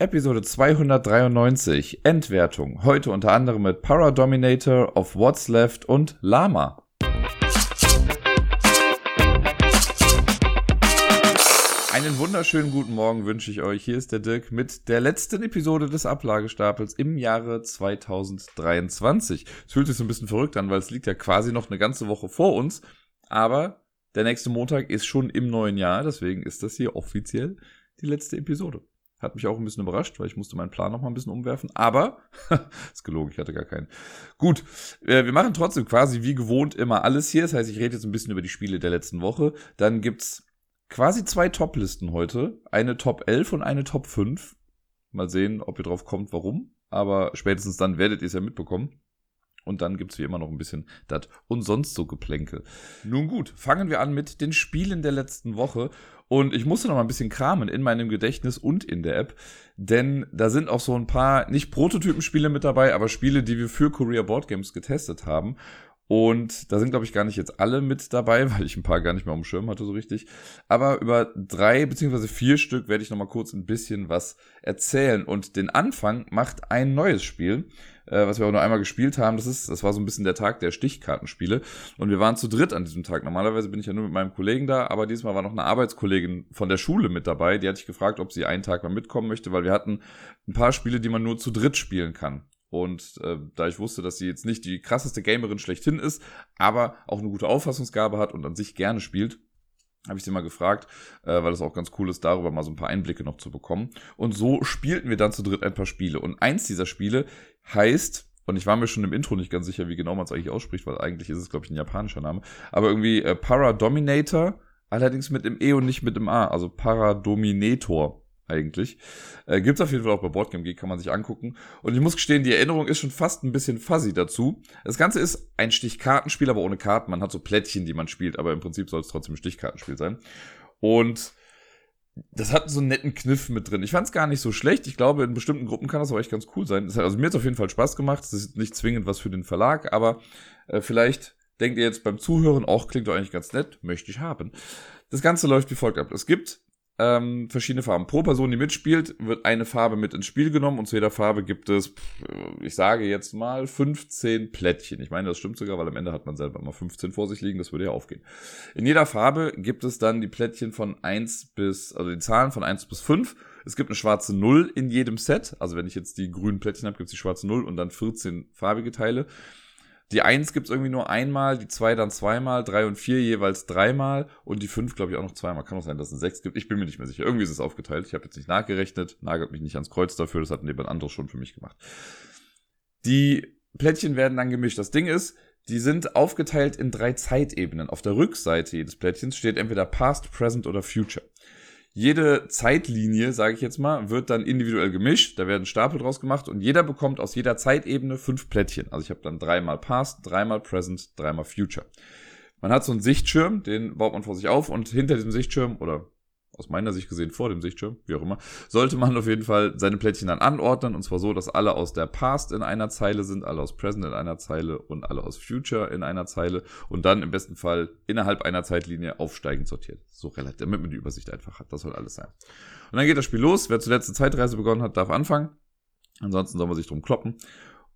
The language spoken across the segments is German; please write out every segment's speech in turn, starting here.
Episode 293, Endwertung. Heute unter anderem mit Paradominator, of What's Left und Lama. Einen wunderschönen guten Morgen wünsche ich euch. Hier ist der Dirk mit der letzten Episode des Ablagestapels im Jahre 2023. Es fühlt sich so ein bisschen verrückt an, weil es liegt ja quasi noch eine ganze Woche vor uns. Aber der nächste Montag ist schon im neuen Jahr, deswegen ist das hier offiziell die letzte Episode. Hat mich auch ein bisschen überrascht, weil ich musste meinen Plan noch mal ein bisschen umwerfen. Aber, ist gelogen, ich hatte gar keinen. Gut, äh, wir machen trotzdem quasi wie gewohnt immer alles hier. Das heißt, ich rede jetzt ein bisschen über die Spiele der letzten Woche. Dann gibt's quasi zwei Top-Listen heute. Eine Top 11 und eine Top 5. Mal sehen, ob ihr drauf kommt, warum. Aber spätestens dann werdet ihr es ja mitbekommen. Und dann gibt's wie immer noch ein bisschen das und sonst so Geplänkel. Nun gut, fangen wir an mit den Spielen der letzten Woche. Und ich musste noch mal ein bisschen kramen in meinem Gedächtnis und in der App, denn da sind auch so ein paar, nicht Prototypenspiele mit dabei, aber Spiele, die wir für Korea Board Games getestet haben. Und da sind, glaube ich, gar nicht jetzt alle mit dabei, weil ich ein paar gar nicht mehr dem Schirm hatte so richtig. Aber über drei beziehungsweise vier Stück werde ich noch mal kurz ein bisschen was erzählen. Und den Anfang macht ein neues Spiel äh, was wir auch nur einmal gespielt haben. Das ist, das war so ein bisschen der Tag der Stichkartenspiele. Und wir waren zu dritt an diesem Tag. Normalerweise bin ich ja nur mit meinem Kollegen da, aber diesmal war noch eine Arbeitskollegin von der Schule mit dabei. Die hatte ich gefragt, ob sie einen Tag mal mitkommen möchte, weil wir hatten ein paar Spiele, die man nur zu dritt spielen kann. Und äh, da ich wusste, dass sie jetzt nicht die krasseste Gamerin schlechthin ist, aber auch eine gute Auffassungsgabe hat und an sich gerne spielt, habe ich sie mal gefragt, äh, weil es auch ganz cool ist, darüber mal so ein paar Einblicke noch zu bekommen. Und so spielten wir dann zu dritt ein paar Spiele. Und eins dieser Spiele heißt, und ich war mir schon im Intro nicht ganz sicher, wie genau man es eigentlich ausspricht, weil eigentlich ist es, glaube ich, ein japanischer Name, aber irgendwie äh, Paradominator, allerdings mit dem E und nicht mit dem A, also Paradominator eigentlich. Äh, Gibt es auf jeden Fall auch bei Boardgame Geek, kann man sich angucken. Und ich muss gestehen, die Erinnerung ist schon fast ein bisschen fuzzy dazu. Das Ganze ist ein Stichkartenspiel, aber ohne Karten. Man hat so Plättchen, die man spielt, aber im Prinzip soll es trotzdem ein Stichkartenspiel sein. Und das hat so einen netten Kniff mit drin. Ich fand es gar nicht so schlecht. Ich glaube, in bestimmten Gruppen kann das auch echt ganz cool sein. Hat, also mir hat es auf jeden Fall Spaß gemacht. Das ist nicht zwingend was für den Verlag, aber äh, vielleicht denkt ihr jetzt beim Zuhören, auch klingt doch eigentlich ganz nett, möchte ich haben. Das Ganze läuft wie folgt ab. Es gibt ähm, verschiedene Farben. Pro Person, die mitspielt, wird eine Farbe mit ins Spiel genommen und zu jeder Farbe gibt es, ich sage jetzt mal, 15 Plättchen. Ich meine, das stimmt sogar, weil am Ende hat man selber immer 15 vor sich liegen, das würde ja aufgehen. In jeder Farbe gibt es dann die Plättchen von 1 bis, also die Zahlen von 1 bis 5. Es gibt eine schwarze 0 in jedem Set. Also wenn ich jetzt die grünen Plättchen habe, gibt es die schwarze 0 und dann 14 farbige Teile. Die 1 gibt's irgendwie nur einmal, die 2 dann zweimal, 3 und 4 jeweils dreimal und die 5 glaube ich auch noch zweimal. Kann auch sein, dass es eine 6 gibt. Ich bin mir nicht mehr sicher. Irgendwie ist es aufgeteilt. Ich habe jetzt nicht nachgerechnet, nagelt mich nicht ans Kreuz dafür, das hat jemand anderes schon für mich gemacht. Die Plättchen werden dann gemischt. Das Ding ist, die sind aufgeteilt in drei Zeitebenen. Auf der Rückseite jedes Plättchens steht entweder Past, Present oder Future. Jede Zeitlinie, sage ich jetzt mal, wird dann individuell gemischt. Da werden Stapel draus gemacht und jeder bekommt aus jeder Zeitebene fünf Plättchen. Also ich habe dann dreimal Past, dreimal Present, dreimal Future. Man hat so einen Sichtschirm, den baut man vor sich auf und hinter diesem Sichtschirm oder aus meiner Sicht gesehen vor dem Sichtschirm, wie auch immer, sollte man auf jeden Fall seine Plättchen dann anordnen und zwar so, dass alle aus der Past in einer Zeile sind, alle aus Present in einer Zeile und alle aus Future in einer Zeile und dann im besten Fall innerhalb einer Zeitlinie aufsteigend sortiert. So relativ, damit man die Übersicht einfach hat. Das soll alles sein. Und dann geht das Spiel los. Wer zuletzt eine Zeitreise begonnen hat, darf anfangen. Ansonsten soll man sich drum kloppen.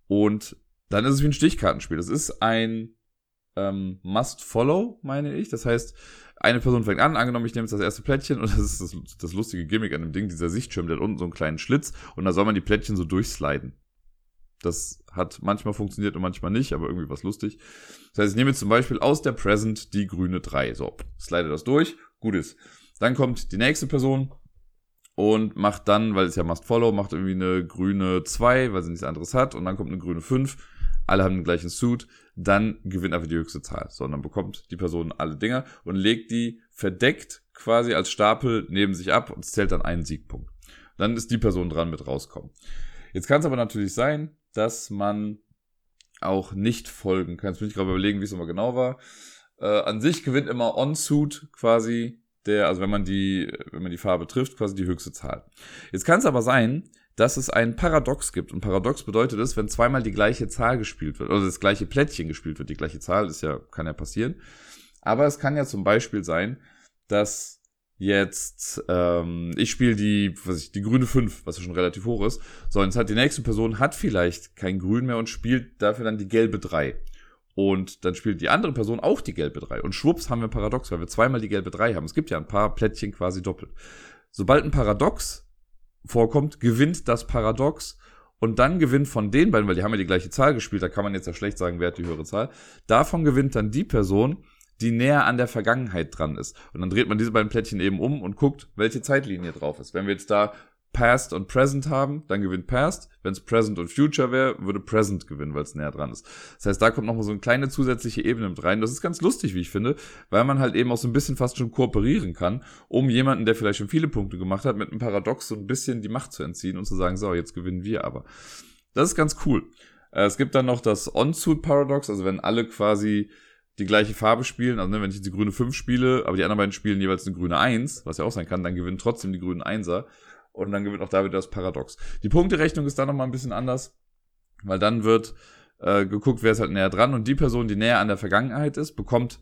Und dann ist es wie ein Stichkartenspiel. Das ist ein ähm, Must-Follow, meine ich. Das heißt, eine Person fängt an, angenommen, ich nehme jetzt das erste Plättchen und das ist das, das lustige Gimmick an dem Ding, dieser Sichtschirm, der hat unten so einen kleinen Schlitz und da soll man die Plättchen so durchsliden. Das hat manchmal funktioniert und manchmal nicht, aber irgendwie was lustig. Das heißt, ich nehme jetzt zum Beispiel aus der Present die grüne 3. So, slide das durch, gut ist. Dann kommt die nächste Person und macht dann, weil es ja Must Follow, macht irgendwie eine grüne 2, weil sie nichts anderes hat und dann kommt eine grüne 5 alle haben den gleichen Suit, dann gewinnt einfach die höchste Zahl. Sondern bekommt die Person alle Dinger und legt die verdeckt quasi als Stapel neben sich ab und zählt dann einen Siegpunkt. Dann ist die Person dran mit rauskommen. Jetzt kann es aber natürlich sein, dass man auch nicht folgen kann. Jetzt bin ich gerade überlegen, wie es immer genau war. Äh, an sich gewinnt immer On-Suit quasi der, also wenn man die, wenn man die Farbe trifft, quasi die höchste Zahl. Jetzt kann es aber sein, dass es ein Paradox gibt. Und Paradox bedeutet es, wenn zweimal die gleiche Zahl gespielt wird, oder das gleiche Plättchen gespielt wird. Die gleiche Zahl ist ja, kann ja passieren. Aber es kann ja zum Beispiel sein, dass jetzt, ähm, ich spiele die, was ich, die grüne 5, was ja schon relativ hoch ist. So, und jetzt hat die nächste Person hat vielleicht kein Grün mehr und spielt dafür dann die gelbe 3. Und dann spielt die andere Person auch die gelbe 3. Und schwupps haben wir ein Paradox, weil wir zweimal die gelbe 3 haben. Es gibt ja ein paar Plättchen quasi doppelt. Sobald ein Paradox vorkommt, gewinnt das Paradox und dann gewinnt von den beiden, weil die haben ja die gleiche Zahl gespielt, da kann man jetzt ja schlecht sagen, wer hat die höhere Zahl. Davon gewinnt dann die Person, die näher an der Vergangenheit dran ist. Und dann dreht man diese beiden Plättchen eben um und guckt, welche Zeitlinie drauf ist. Wenn wir jetzt da Past und Present haben, dann gewinnt Past. Wenn es Present und Future wäre, würde Present gewinnen, weil es näher dran ist. Das heißt, da kommt nochmal so eine kleine zusätzliche Ebene mit rein. Das ist ganz lustig, wie ich finde, weil man halt eben auch so ein bisschen fast schon kooperieren kann, um jemanden, der vielleicht schon viele Punkte gemacht hat, mit einem Paradox so ein bisschen die Macht zu entziehen und zu sagen, so, jetzt gewinnen wir aber. Das ist ganz cool. Äh, es gibt dann noch das On-Suit-Paradox, also wenn alle quasi die gleiche Farbe spielen, also ne, wenn ich jetzt die grüne 5 spiele, aber die anderen beiden spielen jeweils eine grüne 1, was ja auch sein kann, dann gewinnen trotzdem die grünen 1er. Und dann gewinnt auch da wieder das Paradox. Die Punkterechnung ist dann nochmal ein bisschen anders, weil dann wird äh, geguckt, wer ist halt näher dran. Und die Person, die näher an der Vergangenheit ist, bekommt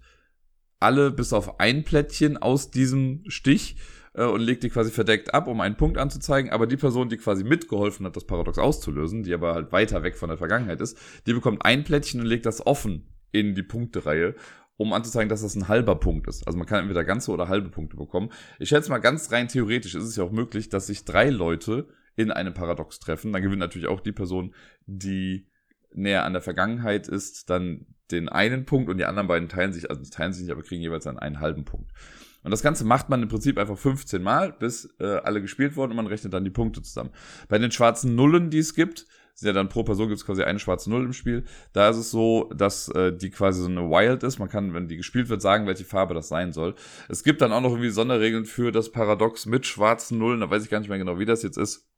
alle bis auf ein Plättchen aus diesem Stich äh, und legt die quasi verdeckt ab, um einen Punkt anzuzeigen. Aber die Person, die quasi mitgeholfen hat, das Paradox auszulösen, die aber halt weiter weg von der Vergangenheit ist, die bekommt ein Plättchen und legt das offen in die Punktereihe um anzuzeigen, dass das ein halber Punkt ist. Also man kann entweder ganze oder halbe Punkte bekommen. Ich schätze mal, ganz rein theoretisch ist es ja auch möglich, dass sich drei Leute in einem Paradox treffen. Dann gewinnt natürlich auch die Person, die näher an der Vergangenheit ist, dann den einen Punkt und die anderen beiden teilen sich, also teilen sich nicht, aber kriegen jeweils dann einen halben Punkt. Und das Ganze macht man im Prinzip einfach 15 Mal, bis äh, alle gespielt wurden und man rechnet dann die Punkte zusammen. Bei den schwarzen Nullen, die es gibt, sind ja dann pro Person gibt es quasi eine schwarze Null im Spiel. Da ist es so, dass äh, die quasi so eine Wild ist. Man kann, wenn die gespielt wird, sagen, welche Farbe das sein soll. Es gibt dann auch noch irgendwie Sonderregeln für das Paradox mit schwarzen Nullen. Da weiß ich gar nicht mehr genau, wie das jetzt ist,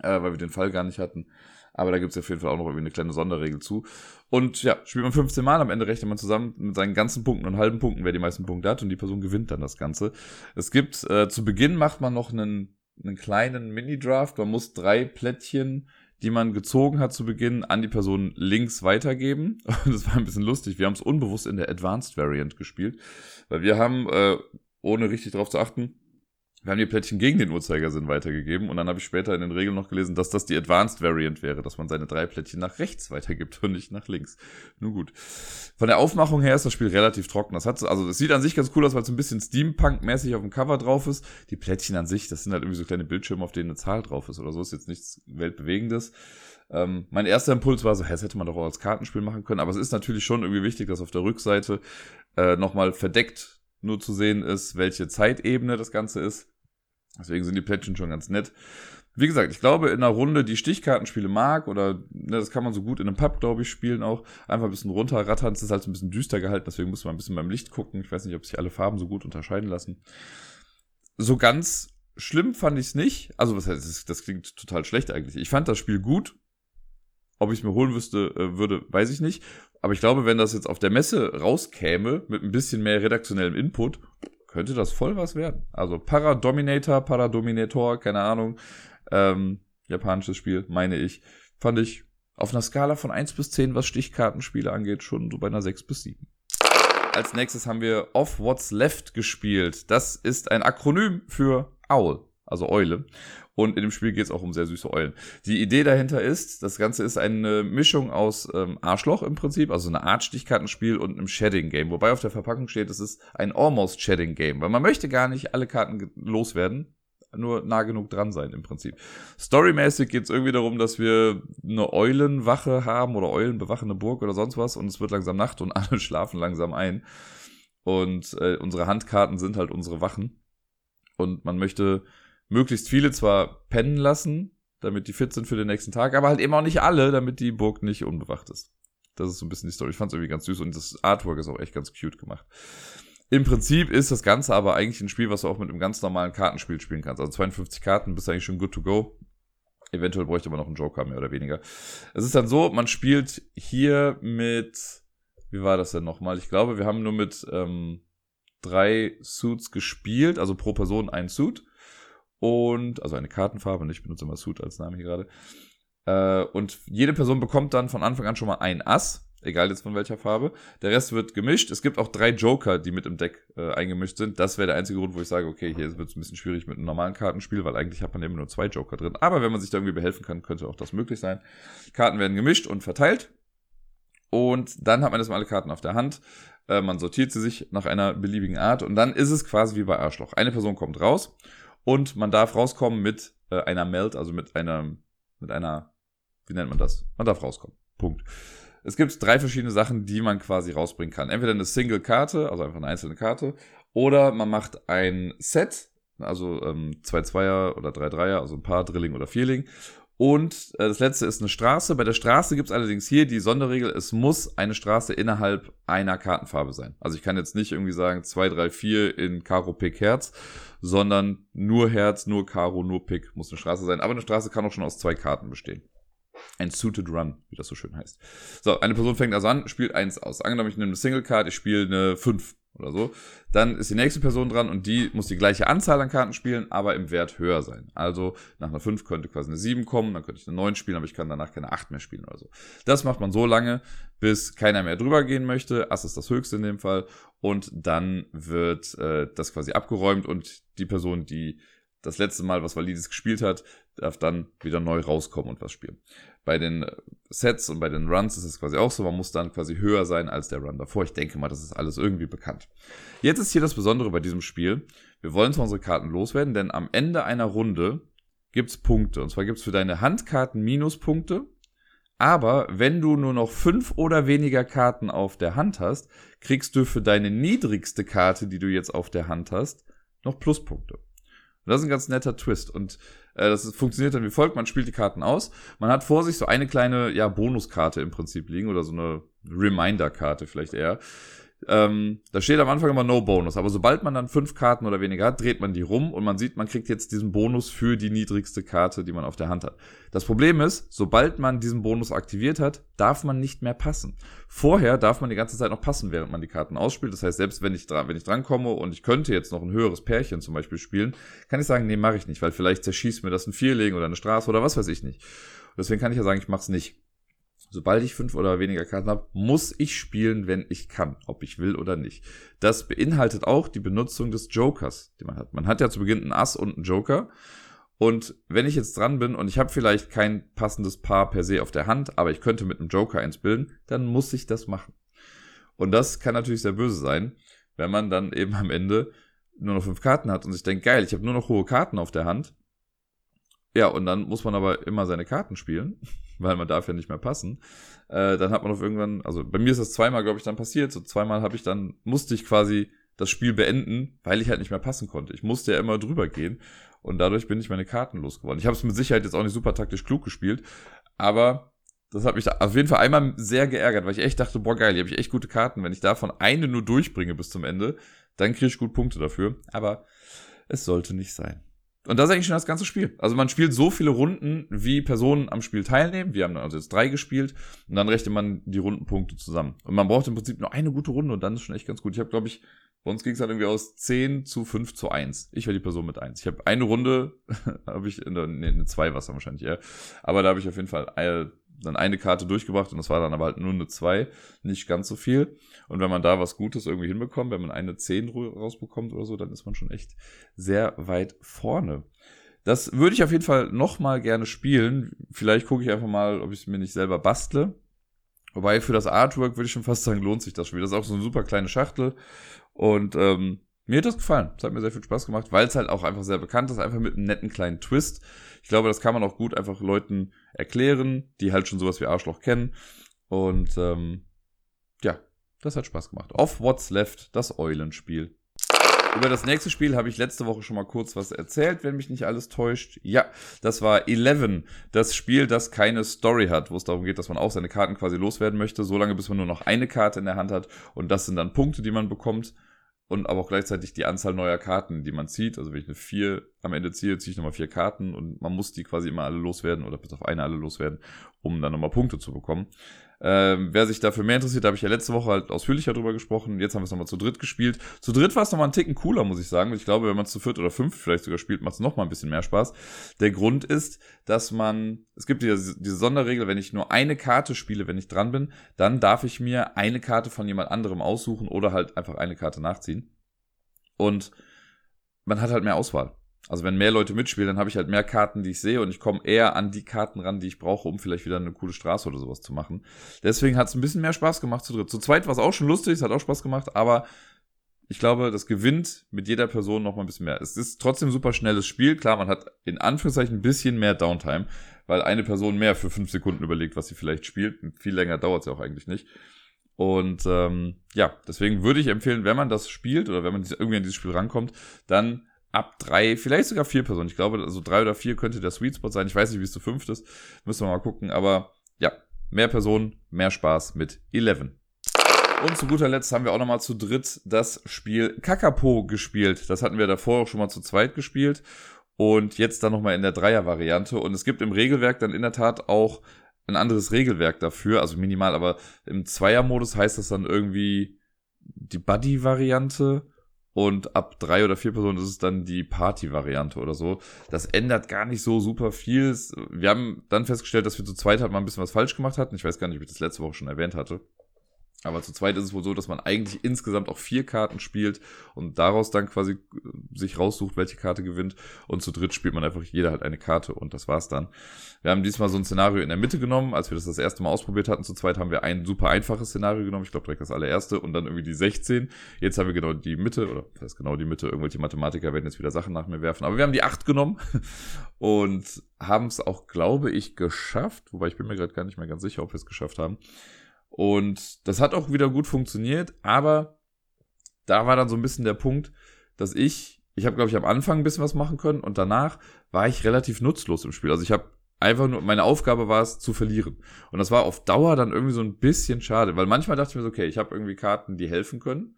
äh, weil wir den Fall gar nicht hatten. Aber da gibt es auf jeden Fall auch noch irgendwie eine kleine Sonderregel zu. Und ja, spielt man 15 Mal, am Ende rechnet man zusammen mit seinen ganzen Punkten und halben Punkten, wer die meisten Punkte hat und die Person gewinnt dann das Ganze. Es gibt, äh, zu Beginn macht man noch einen, einen kleinen Mini-Draft. Man muss drei Plättchen die man gezogen hat zu Beginn, an die Person links weitergeben. das war ein bisschen lustig. Wir haben es unbewusst in der Advanced Variant gespielt, weil wir haben, äh, ohne richtig darauf zu achten, wir haben die Plättchen gegen den Uhrzeigersinn weitergegeben und dann habe ich später in den Regeln noch gelesen, dass das die Advanced Variant wäre, dass man seine drei Plättchen nach rechts weitergibt und nicht nach links. Nun gut. Von der Aufmachung her ist das Spiel relativ trocken. Das hat also es sieht an sich ganz cool aus, weil es ein bisschen Steampunk-mäßig auf dem Cover drauf ist. Die Plättchen an sich, das sind halt irgendwie so kleine Bildschirme, auf denen eine Zahl drauf ist oder so. Ist jetzt nichts weltbewegendes. Ähm, mein erster Impuls war so, hä, das hätte man doch auch als Kartenspiel machen können, aber es ist natürlich schon irgendwie wichtig, dass auf der Rückseite äh, nochmal verdeckt nur zu sehen ist, welche Zeitebene das Ganze ist Deswegen sind die Plättchen schon ganz nett. Wie gesagt, ich glaube, in einer Runde, die Stichkartenspiele mag, oder ne, das kann man so gut in einem Pub, glaube ich, spielen auch, einfach ein bisschen runterrattern. Es ist halt so ein bisschen düster gehalten, deswegen muss man ein bisschen beim Licht gucken. Ich weiß nicht, ob sich alle Farben so gut unterscheiden lassen. So ganz schlimm fand ich es nicht. Also, was heißt, das, klingt total schlecht eigentlich. Ich fand das Spiel gut. Ob ich es mir holen wüsste, äh, würde, weiß ich nicht. Aber ich glaube, wenn das jetzt auf der Messe rauskäme, mit ein bisschen mehr redaktionellem Input, könnte das voll was werden. Also Paradominator, Paradominator, keine Ahnung. Ähm, japanisches Spiel, meine ich. Fand ich auf einer Skala von 1 bis 10, was Stichkartenspiele angeht, schon so bei einer 6 bis 7. Als nächstes haben wir Off What's Left gespielt. Das ist ein Akronym für Owl, also Eule. Und in dem Spiel geht es auch um sehr süße Eulen. Die Idee dahinter ist, das Ganze ist eine Mischung aus ähm, Arschloch im Prinzip, also eine Art Stichkartenspiel und einem Shedding-Game. Wobei auf der Verpackung steht, es ist ein Almost Shedding-Game, weil man möchte gar nicht alle Karten loswerden, nur nah genug dran sein im Prinzip. Storymäßig geht es irgendwie darum, dass wir eine Eulenwache haben oder Eulenbewachende Burg oder sonst was und es wird langsam Nacht und alle schlafen langsam ein. Und äh, unsere Handkarten sind halt unsere Wachen. Und man möchte möglichst viele zwar pennen lassen, damit die fit sind für den nächsten Tag, aber halt eben auch nicht alle, damit die Burg nicht unbewacht ist. Das ist so ein bisschen die Story. Ich fand es irgendwie ganz süß und das Artwork ist auch echt ganz cute gemacht. Im Prinzip ist das Ganze aber eigentlich ein Spiel, was du auch mit einem ganz normalen Kartenspiel spielen kannst. Also 52 Karten, bist eigentlich schon good to go. Eventuell bräuchte man noch einen Joker, mehr oder weniger. Es ist dann so, man spielt hier mit, wie war das denn nochmal? Ich glaube, wir haben nur mit ähm, drei Suits gespielt, also pro Person ein Suit und also eine Kartenfarbe, und ich benutze immer Suit als Name hier gerade. Äh, und jede Person bekommt dann von Anfang an schon mal ein Ass. egal jetzt von welcher Farbe. Der Rest wird gemischt. Es gibt auch drei Joker, die mit im Deck äh, eingemischt sind. Das wäre der einzige Grund, wo ich sage, okay, hier wird es ein bisschen schwierig mit einem normalen Kartenspiel, weil eigentlich hat man eben nur zwei Joker drin. Aber wenn man sich da irgendwie behelfen kann, könnte auch das möglich sein. Karten werden gemischt und verteilt. Und dann hat man erstmal alle Karten auf der Hand. Äh, man sortiert sie sich nach einer beliebigen Art. Und dann ist es quasi wie bei Arschloch. Eine Person kommt raus und man darf rauskommen mit äh, einer Meld, also mit einer, mit einer, wie nennt man das? Man darf rauskommen. Punkt. Es gibt drei verschiedene Sachen, die man quasi rausbringen kann. Entweder eine Single-Karte, also einfach eine einzelne Karte, oder man macht ein Set, also ähm, zwei Zweier oder drei Dreier, also ein paar Drilling oder Vierling. Und äh, das letzte ist eine Straße. Bei der Straße gibt es allerdings hier die Sonderregel, es muss eine Straße innerhalb einer Kartenfarbe sein. Also ich kann jetzt nicht irgendwie sagen 2, 3, 4 in Karo, Pick, Herz, sondern nur Herz, nur Karo, nur Pick muss eine Straße sein. Aber eine Straße kann auch schon aus zwei Karten bestehen. Ein Suited Run, wie das so schön heißt. So, eine Person fängt also an, spielt eins aus. Angenommen, ich nehme eine Single Card, ich spiele eine 5 oder so. Dann ist die nächste Person dran und die muss die gleiche Anzahl an Karten spielen, aber im Wert höher sein. Also nach einer 5 könnte quasi eine 7 kommen, dann könnte ich eine 9 spielen, aber ich kann danach keine 8 mehr spielen oder so. Das macht man so lange, bis keiner mehr drüber gehen möchte. Ass ist das höchste in dem Fall. Und dann wird äh, das quasi abgeräumt und die Person, die das letzte Mal was Valides gespielt hat, darf dann wieder neu rauskommen und was spielen. Bei den Sets und bei den Runs ist es quasi auch so, man muss dann quasi höher sein als der Run davor. Ich denke mal, das ist alles irgendwie bekannt. Jetzt ist hier das Besondere bei diesem Spiel. Wir wollen zwar unsere Karten loswerden, denn am Ende einer Runde gibt's Punkte. Und zwar gibt's für deine Handkarten Minuspunkte. Aber wenn du nur noch fünf oder weniger Karten auf der Hand hast, kriegst du für deine niedrigste Karte, die du jetzt auf der Hand hast, noch Pluspunkte. Und das ist ein ganz netter Twist. Und äh, das ist, funktioniert dann wie folgt: Man spielt die Karten aus. Man hat vor sich so eine kleine ja, Bonuskarte im Prinzip liegen oder so eine Reminder-Karte vielleicht eher. Ähm, da steht am Anfang immer No Bonus, aber sobald man dann fünf Karten oder weniger hat, dreht man die rum und man sieht, man kriegt jetzt diesen Bonus für die niedrigste Karte, die man auf der Hand hat. Das Problem ist, sobald man diesen Bonus aktiviert hat, darf man nicht mehr passen. Vorher darf man die ganze Zeit noch passen, während man die Karten ausspielt. Das heißt, selbst wenn ich, dran, wenn ich drankomme und ich könnte jetzt noch ein höheres Pärchen zum Beispiel spielen, kann ich sagen, nee, mache ich nicht, weil vielleicht zerschießt mir das ein Vierlegen oder eine Straße oder was weiß ich nicht. deswegen kann ich ja sagen, ich mache es nicht. Sobald ich fünf oder weniger Karten habe, muss ich spielen, wenn ich kann, ob ich will oder nicht. Das beinhaltet auch die Benutzung des Jokers, die man hat. Man hat ja zu Beginn einen Ass und einen Joker. Und wenn ich jetzt dran bin und ich habe vielleicht kein passendes Paar per se auf der Hand, aber ich könnte mit einem Joker eins bilden, dann muss ich das machen. Und das kann natürlich sehr böse sein, wenn man dann eben am Ende nur noch fünf Karten hat und sich denkt, geil, ich habe nur noch hohe Karten auf der Hand. Ja, und dann muss man aber immer seine Karten spielen weil man darf ja nicht mehr passen. Äh, dann hat man auf irgendwann, also bei mir ist das zweimal, glaube ich, dann passiert. So zweimal habe ich dann, musste ich quasi das Spiel beenden, weil ich halt nicht mehr passen konnte. Ich musste ja immer drüber gehen und dadurch bin ich meine Karten losgeworden. Ich habe es mit Sicherheit jetzt auch nicht super taktisch klug gespielt, aber das hat mich auf jeden Fall einmal sehr geärgert, weil ich echt dachte, boah geil, hier habe ich echt gute Karten. Wenn ich davon eine nur durchbringe bis zum Ende, dann kriege ich gut Punkte dafür. Aber es sollte nicht sein. Und das ist eigentlich schon das ganze Spiel. Also man spielt so viele Runden, wie Personen am Spiel teilnehmen. Wir haben also jetzt drei gespielt und dann rechnet man die Rundenpunkte zusammen. Und man braucht im Prinzip nur eine gute Runde und dann ist schon echt ganz gut. Ich habe, glaube ich, bei uns ging es halt irgendwie aus 10 zu 5 zu 1. Ich war die Person mit 1. Ich habe eine Runde, habe ich, in der, nee, eine 2 war es wahrscheinlich eher. Aber da habe ich auf jeden Fall dann eine Karte durchgebracht und das war dann aber halt nur eine 2, nicht ganz so viel. Und wenn man da was Gutes irgendwie hinbekommt, wenn man eine 10 rausbekommt oder so, dann ist man schon echt sehr weit vorne. Das würde ich auf jeden Fall nochmal gerne spielen. Vielleicht gucke ich einfach mal, ob ich es mir nicht selber bastle. Wobei für das Artwork würde ich schon fast sagen, lohnt sich das Spiel. Das ist auch so eine super kleine Schachtel. Und ähm, mir hat das gefallen. Es hat mir sehr viel Spaß gemacht, weil es halt auch einfach sehr bekannt ist, einfach mit einem netten kleinen Twist. Ich glaube, das kann man auch gut einfach Leuten erklären, die halt schon sowas wie Arschloch kennen. Und ähm, ja, das hat Spaß gemacht. Off What's Left, das Eulenspiel. Über das nächste Spiel habe ich letzte Woche schon mal kurz was erzählt, wenn mich nicht alles täuscht. Ja, das war Eleven, das Spiel, das keine Story hat, wo es darum geht, dass man auch seine Karten quasi loswerden möchte, solange bis man nur noch eine Karte in der Hand hat. Und das sind dann Punkte, die man bekommt und aber auch gleichzeitig die Anzahl neuer Karten, die man zieht. Also wenn ich eine 4 am Ende ziehe, ziehe ich nochmal vier Karten und man muss die quasi immer alle loswerden oder bis auf eine alle loswerden, um dann nochmal Punkte zu bekommen. Ähm, wer sich dafür mehr interessiert, da habe ich ja letzte Woche halt ausführlicher drüber gesprochen. Jetzt haben wir es nochmal zu dritt gespielt. Zu dritt war es nochmal einen Ticken cooler, muss ich sagen. Ich glaube, wenn man es zu viert oder fünf vielleicht sogar spielt, macht es nochmal ein bisschen mehr Spaß. Der Grund ist, dass man, es gibt diese, diese Sonderregel, wenn ich nur eine Karte spiele, wenn ich dran bin, dann darf ich mir eine Karte von jemand anderem aussuchen oder halt einfach eine Karte nachziehen. Und man hat halt mehr Auswahl. Also wenn mehr Leute mitspielen, dann habe ich halt mehr Karten, die ich sehe und ich komme eher an die Karten ran, die ich brauche, um vielleicht wieder eine coole Straße oder sowas zu machen. Deswegen hat es ein bisschen mehr Spaß gemacht zu dritt. Zu zweit war es auch schon lustig, es hat auch Spaß gemacht, aber ich glaube, das gewinnt mit jeder Person noch mal ein bisschen mehr. Es ist trotzdem ein super schnelles Spiel. Klar, man hat in Anführungszeichen ein bisschen mehr Downtime, weil eine Person mehr für fünf Sekunden überlegt, was sie vielleicht spielt. Viel länger dauert es ja auch eigentlich nicht. Und ähm, ja, deswegen würde ich empfehlen, wenn man das spielt oder wenn man irgendwie an dieses Spiel rankommt, dann ab drei, vielleicht sogar vier Personen. Ich glaube, also drei oder vier könnte der Sweet Spot sein. Ich weiß nicht, wie es zu fünft ist. Müssen wir mal gucken. Aber ja, mehr Personen, mehr Spaß mit 11. Und zu guter Letzt haben wir auch nochmal zu dritt das Spiel Kakapo gespielt. Das hatten wir davor auch schon mal zu zweit gespielt. Und jetzt dann nochmal in der Dreier-Variante. Und es gibt im Regelwerk dann in der Tat auch ein anderes Regelwerk dafür. Also minimal, aber im Zweier-Modus heißt das dann irgendwie die Buddy-Variante und ab drei oder vier Personen ist es dann die Party-Variante oder so. Das ändert gar nicht so super viel. Wir haben dann festgestellt, dass wir zu zweit halt mal ein bisschen was falsch gemacht hatten. Ich weiß gar nicht, ob ich das letzte Woche schon erwähnt hatte. Aber zu zweit ist es wohl so, dass man eigentlich insgesamt auch vier Karten spielt und daraus dann quasi äh, sich raussucht, welche Karte gewinnt. Und zu dritt spielt man einfach jeder halt eine Karte und das war's dann. Wir haben diesmal so ein Szenario in der Mitte genommen. Als wir das das erste Mal ausprobiert hatten, zu zweit haben wir ein super einfaches Szenario genommen. Ich glaube direkt das allererste und dann irgendwie die 16. Jetzt haben wir genau die Mitte oder das heißt genau die Mitte. Irgendwelche Mathematiker werden jetzt wieder Sachen nach mir werfen. Aber wir haben die 8 genommen und haben es auch, glaube ich, geschafft. Wobei ich bin mir gerade gar nicht mehr ganz sicher, ob wir es geschafft haben und das hat auch wieder gut funktioniert, aber da war dann so ein bisschen der Punkt, dass ich, ich habe glaube ich am Anfang ein bisschen was machen können und danach war ich relativ nutzlos im Spiel. Also ich habe einfach nur, meine Aufgabe war es zu verlieren. Und das war auf Dauer dann irgendwie so ein bisschen schade, weil manchmal dachte ich mir so, okay, ich habe irgendwie Karten, die helfen können.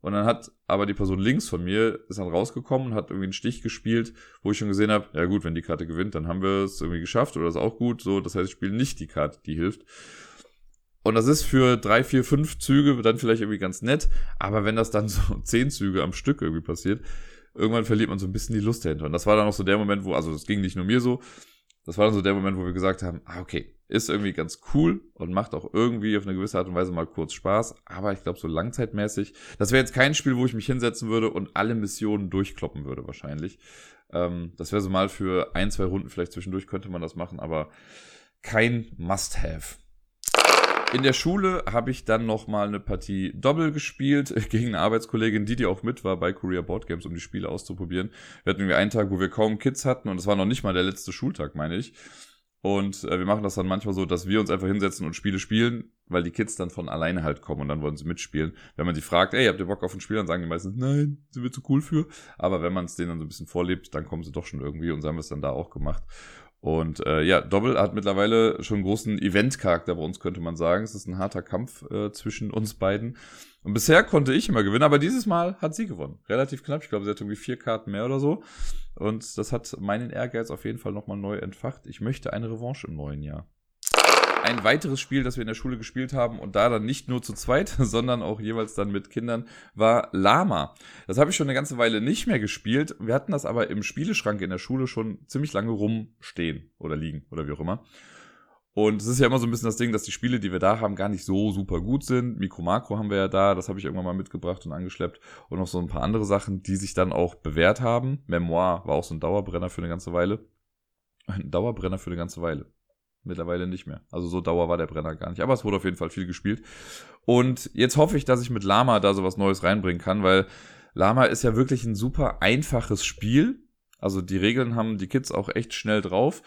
Und dann hat aber die Person links von mir ist dann rausgekommen und hat irgendwie einen Stich gespielt, wo ich schon gesehen habe, ja gut, wenn die Karte gewinnt, dann haben wir es irgendwie geschafft oder ist auch gut. So, das heißt, ich spiele nicht die Karte, die hilft. Und das ist für drei, vier, fünf Züge dann vielleicht irgendwie ganz nett. Aber wenn das dann so zehn Züge am Stück irgendwie passiert, irgendwann verliert man so ein bisschen die Lust dahinter. Und das war dann auch so der Moment, wo, also das ging nicht nur mir so, das war dann so der Moment, wo wir gesagt haben, ah, okay, ist irgendwie ganz cool und macht auch irgendwie auf eine gewisse Art und Weise mal kurz Spaß. Aber ich glaube, so langzeitmäßig, das wäre jetzt kein Spiel, wo ich mich hinsetzen würde und alle Missionen durchkloppen würde, wahrscheinlich. Ähm, das wäre so mal für ein, zwei Runden vielleicht zwischendurch könnte man das machen, aber kein Must-Have. In der Schule habe ich dann noch mal eine Partie Doppel gespielt gegen eine Arbeitskollegin, die die auch mit war bei Korea Board Games, um die Spiele auszuprobieren. Wir hatten irgendwie einen Tag, wo wir kaum Kids hatten und es war noch nicht mal der letzte Schultag, meine ich. Und äh, wir machen das dann manchmal so, dass wir uns einfach hinsetzen und Spiele spielen, weil die Kids dann von alleine halt kommen und dann wollen sie mitspielen. Wenn man sie fragt, ey, habt ihr Bock auf ein Spiel, dann sagen die meistens, nein, sind wir zu cool für. Aber wenn man es denen dann so ein bisschen vorlebt, dann kommen sie doch schon irgendwie und so haben wir es dann da auch gemacht. Und äh, ja, Doppel hat mittlerweile schon großen Event-Charakter bei uns, könnte man sagen. Es ist ein harter Kampf äh, zwischen uns beiden. Und bisher konnte ich immer gewinnen, aber dieses Mal hat sie gewonnen. Relativ knapp. Ich glaube, sie hat irgendwie vier Karten mehr oder so. Und das hat meinen Ehrgeiz auf jeden Fall nochmal neu entfacht. Ich möchte eine Revanche im neuen Jahr ein weiteres Spiel, das wir in der Schule gespielt haben und da dann nicht nur zu zweit, sondern auch jeweils dann mit Kindern, war Lama. Das habe ich schon eine ganze Weile nicht mehr gespielt. Wir hatten das aber im Spieleschrank in der Schule schon ziemlich lange rumstehen oder liegen oder wie auch immer. Und es ist ja immer so ein bisschen das Ding, dass die Spiele, die wir da haben, gar nicht so super gut sind. Mikro Makro haben wir ja da, das habe ich irgendwann mal mitgebracht und angeschleppt. Und noch so ein paar andere Sachen, die sich dann auch bewährt haben. Memoir war auch so ein Dauerbrenner für eine ganze Weile. Ein Dauerbrenner für eine ganze Weile. Mittlerweile nicht mehr. Also so Dauer war der Brenner gar nicht. Aber es wurde auf jeden Fall viel gespielt. Und jetzt hoffe ich, dass ich mit Lama da sowas Neues reinbringen kann, weil Lama ist ja wirklich ein super einfaches Spiel. Also die Regeln haben die Kids auch echt schnell drauf.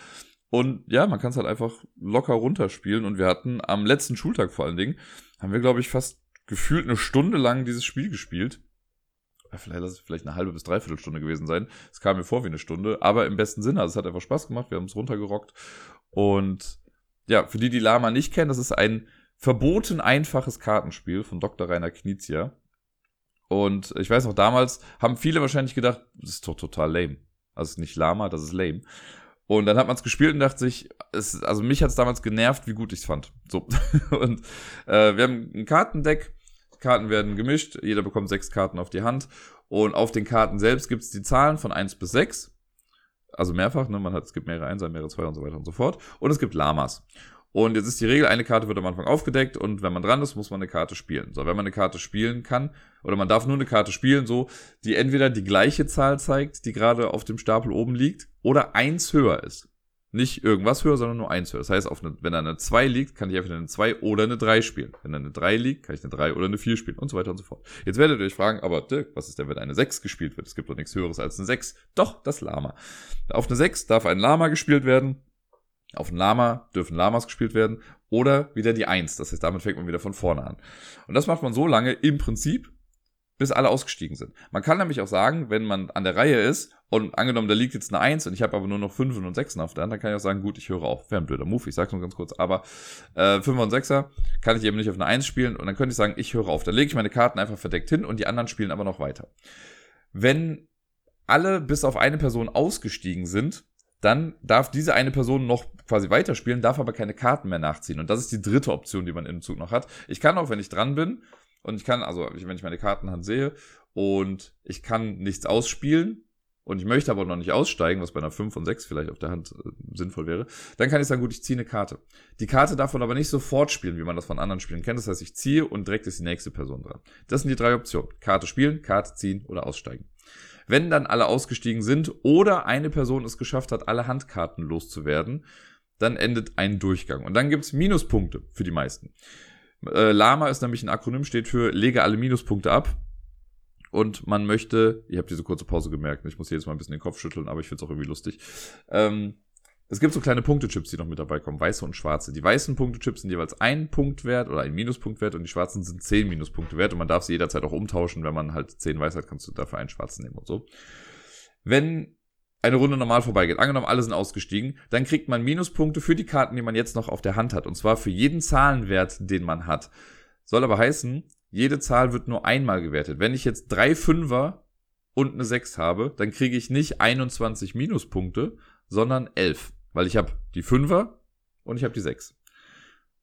Und ja, man kann es halt einfach locker runterspielen. Und wir hatten am letzten Schultag vor allen Dingen, haben wir, glaube ich, fast gefühlt eine Stunde lang dieses Spiel gespielt. Vielleicht lass es vielleicht eine halbe bis dreiviertel Stunde gewesen sein. Es kam mir vor wie eine Stunde, aber im besten Sinne. Also es hat einfach Spaß gemacht. Wir haben es runtergerockt und ja, für die, die Lama nicht kennen, das ist ein verboten einfaches Kartenspiel von Dr. Rainer Knizia. Und ich weiß noch, damals haben viele wahrscheinlich gedacht, das ist doch total lame. Also nicht Lama, das ist lame. Und dann hat man es gespielt und dachte sich, es, also mich hat es damals genervt, wie gut ich es fand. So. und äh, wir haben ein Kartendeck. Karten werden gemischt. Jeder bekommt sechs Karten auf die Hand. Und auf den Karten selbst gibt es die Zahlen von 1 bis 6. Also mehrfach, ne? Man hat, es gibt mehrere Einser, mehrere Zwei und so weiter und so fort. Und es gibt Lamas. Und jetzt ist die Regel, eine Karte wird am Anfang aufgedeckt und wenn man dran ist, muss man eine Karte spielen. So, wenn man eine Karte spielen kann, oder man darf nur eine Karte spielen, so, die entweder die gleiche Zahl zeigt, die gerade auf dem Stapel oben liegt, oder eins höher ist. Nicht irgendwas höher, sondern nur eins höher. Das heißt, eine, wenn da eine 2 liegt, kann ich einfach eine 2 oder eine 3 spielen. Wenn da eine 3 liegt, kann ich eine 3 oder eine 4 spielen und so weiter und so fort. Jetzt werdet ihr euch fragen, aber Dirk, was ist denn, wenn eine 6 gespielt wird? Es gibt doch nichts höheres als eine 6. Doch, das Lama. Auf eine 6 darf ein Lama gespielt werden. Auf ein Lama dürfen Lamas gespielt werden oder wieder die 1. Das heißt, damit fängt man wieder von vorne an. Und das macht man so lange im Prinzip, bis alle ausgestiegen sind. Man kann nämlich auch sagen, wenn man an der Reihe ist und angenommen, da liegt jetzt eine 1 und ich habe aber nur noch 5 und 6 auf der Hand, dann kann ich auch sagen, gut, ich höre auf. Wäre ein blöder Move, ich sag's nur ganz kurz, aber äh, 5 und 6er kann ich eben nicht auf eine 1 spielen und dann könnte ich sagen, ich höre auf. Dann lege ich meine Karten einfach verdeckt hin und die anderen spielen aber noch weiter. Wenn alle bis auf eine Person ausgestiegen sind, dann darf diese eine Person noch quasi weiterspielen, darf aber keine Karten mehr nachziehen. Und das ist die dritte Option, die man im Zug noch hat. Ich kann auch, wenn ich dran bin, und ich kann, also wenn ich meine Kartenhand sehe und ich kann nichts ausspielen und ich möchte aber noch nicht aussteigen, was bei einer 5 und 6 vielleicht auf der Hand äh, sinnvoll wäre, dann kann ich sagen, gut, ich ziehe eine Karte. Die Karte darf man aber nicht sofort spielen, wie man das von anderen Spielen kennt. Das heißt, ich ziehe und direkt ist die nächste Person dran. Das sind die drei Optionen. Karte spielen, Karte ziehen oder aussteigen. Wenn dann alle ausgestiegen sind oder eine Person es geschafft hat, alle Handkarten loszuwerden, dann endet ein Durchgang. Und dann gibt's Minuspunkte für die meisten. Äh, Lama ist nämlich ein Akronym, steht für lege alle Minuspunkte ab. Und man möchte, ich habe diese kurze Pause gemerkt, ich muss jedes Mal ein bisschen den Kopf schütteln, aber ich finde es auch irgendwie lustig. Ähm, es gibt so kleine Punktechips, die noch mit dabei kommen, weiße und schwarze. Die weißen Punktechips sind jeweils ein Punkt wert oder ein Minuspunkt wert und die schwarzen sind zehn Minuspunkte wert und man darf sie jederzeit auch umtauschen. Wenn man halt zehn weiß hat, kannst du dafür einen schwarzen nehmen und so. Wenn eine Runde normal vorbeigeht, angenommen alle sind ausgestiegen, dann kriegt man Minuspunkte für die Karten, die man jetzt noch auf der Hand hat. Und zwar für jeden Zahlenwert, den man hat. Soll aber heißen, jede Zahl wird nur einmal gewertet. Wenn ich jetzt drei Fünfer und eine 6 habe, dann kriege ich nicht 21 Minuspunkte, sondern 11. Weil ich habe die Fünfer und ich habe die 6.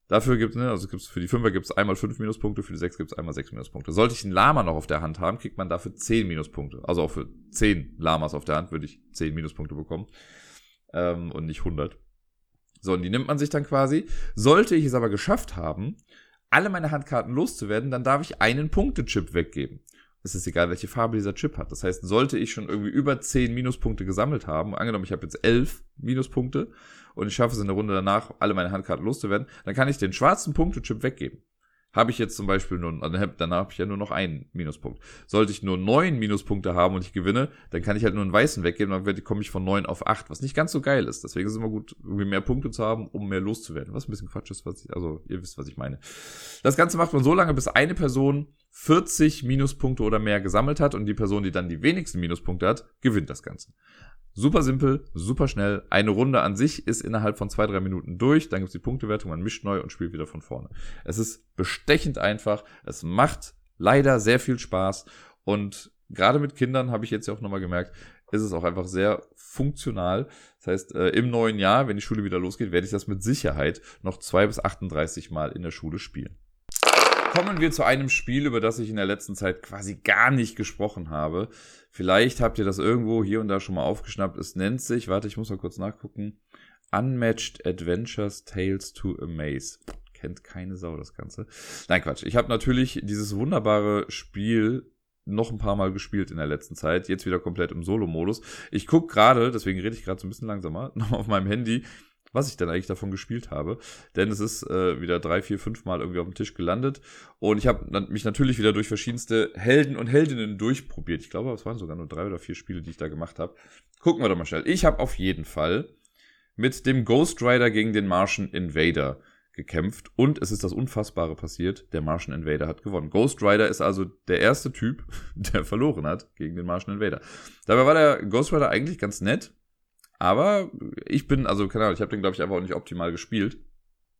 Dafür gibt es, ne, also gibt's für die Fünfer gibt es einmal fünf Minuspunkte, für die sechs gibt es einmal sechs Minuspunkte. Sollte ich einen Lama noch auf der Hand haben, kriegt man dafür zehn Minuspunkte. Also auch für zehn Lamas auf der Hand würde ich zehn Minuspunkte bekommen. Ähm, und nicht 100. So, und die nimmt man sich dann quasi. Sollte ich es aber geschafft haben, alle meine Handkarten loszuwerden, dann darf ich einen Punktechip weggeben. Es ist egal, welche Farbe dieser Chip hat. Das heißt, sollte ich schon irgendwie über 10 Minuspunkte gesammelt haben, angenommen, ich habe jetzt 11 Minuspunkte und ich schaffe es in der Runde danach, alle meine Handkarten loszuwerden, dann kann ich den schwarzen Punktechip weggeben. Habe ich jetzt zum Beispiel nur, also dann habe ich ja nur noch einen Minuspunkt. Sollte ich nur neun Minuspunkte haben und ich gewinne, dann kann ich halt nur einen weißen weggeben, dann komme ich von neun auf acht, was nicht ganz so geil ist. Deswegen ist es immer gut, irgendwie mehr Punkte zu haben, um mehr loszuwerden. Was ein bisschen Quatsch ist, was ich, also ihr wisst, was ich meine. Das Ganze macht man so lange, bis eine Person 40 Minuspunkte oder mehr gesammelt hat und die Person, die dann die wenigsten Minuspunkte hat, gewinnt das Ganze. Super simpel, super schnell. Eine Runde an sich ist innerhalb von zwei, drei Minuten durch. Dann gibt's die Punktewertung, man mischt neu und spielt wieder von vorne. Es ist bestechend einfach. Es macht leider sehr viel Spaß. Und gerade mit Kindern habe ich jetzt ja auch nochmal gemerkt, ist es auch einfach sehr funktional. Das heißt, äh, im neuen Jahr, wenn die Schule wieder losgeht, werde ich das mit Sicherheit noch zwei bis 38 Mal in der Schule spielen. Kommen wir zu einem Spiel, über das ich in der letzten Zeit quasi gar nicht gesprochen habe. Vielleicht habt ihr das irgendwo hier und da schon mal aufgeschnappt. Es nennt sich, warte, ich muss mal kurz nachgucken. Unmatched Adventures Tales to Amaze. Kennt keine Sau das Ganze. Nein, Quatsch. Ich habe natürlich dieses wunderbare Spiel noch ein paar Mal gespielt in der letzten Zeit. Jetzt wieder komplett im Solo-Modus. Ich guck gerade, deswegen rede ich gerade so ein bisschen langsamer, noch auf meinem Handy, was ich denn eigentlich davon gespielt habe. Denn es ist äh, wieder drei, vier, fünf Mal irgendwie auf dem Tisch gelandet. Und ich habe mich natürlich wieder durch verschiedenste Helden und Heldinnen durchprobiert. Ich glaube, es waren sogar nur drei oder vier Spiele, die ich da gemacht habe. Gucken wir doch mal schnell. Ich habe auf jeden Fall mit dem Ghost Rider gegen den Martian Invader gekämpft. Und es ist das Unfassbare passiert. Der Martian Invader hat gewonnen. Ghost Rider ist also der erste Typ, der verloren hat gegen den Martian Invader. Dabei war der Ghost Rider eigentlich ganz nett aber ich bin, also keine Ahnung, ich habe den, glaube ich, einfach auch nicht optimal gespielt.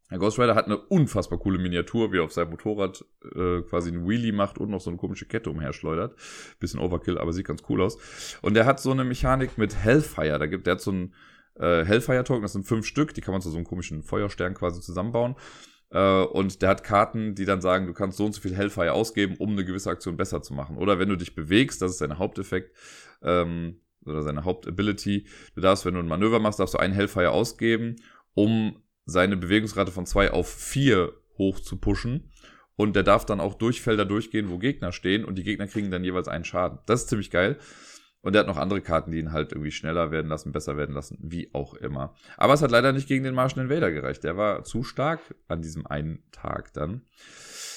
Der Ghost Rider hat eine unfassbar coole Miniatur, wie er auf seinem Motorrad äh, quasi einen Wheelie macht und noch so eine komische Kette umherschleudert. Bisschen Overkill, aber sieht ganz cool aus. Und der hat so eine Mechanik mit Hellfire. Da gibt, der hat so ein äh, Hellfire-Token, das sind fünf Stück, die kann man zu so einem komischen Feuerstern quasi zusammenbauen. Äh, und der hat Karten, die dann sagen, du kannst so und so viel Hellfire ausgeben, um eine gewisse Aktion besser zu machen. Oder wenn du dich bewegst, das ist sein Haupteffekt, ähm, oder seine Hauptability, du darfst, wenn du ein Manöver machst, darfst du einen Hellfire ausgeben, um seine Bewegungsrate von zwei auf vier hoch zu pushen. Und der darf dann auch durch Felder durchgehen, wo Gegner stehen und die Gegner kriegen dann jeweils einen Schaden. Das ist ziemlich geil. Und er hat noch andere Karten, die ihn halt irgendwie schneller werden lassen, besser werden lassen, wie auch immer. Aber es hat leider nicht gegen den Martian Invader gereicht. Der war zu stark an diesem einen Tag dann.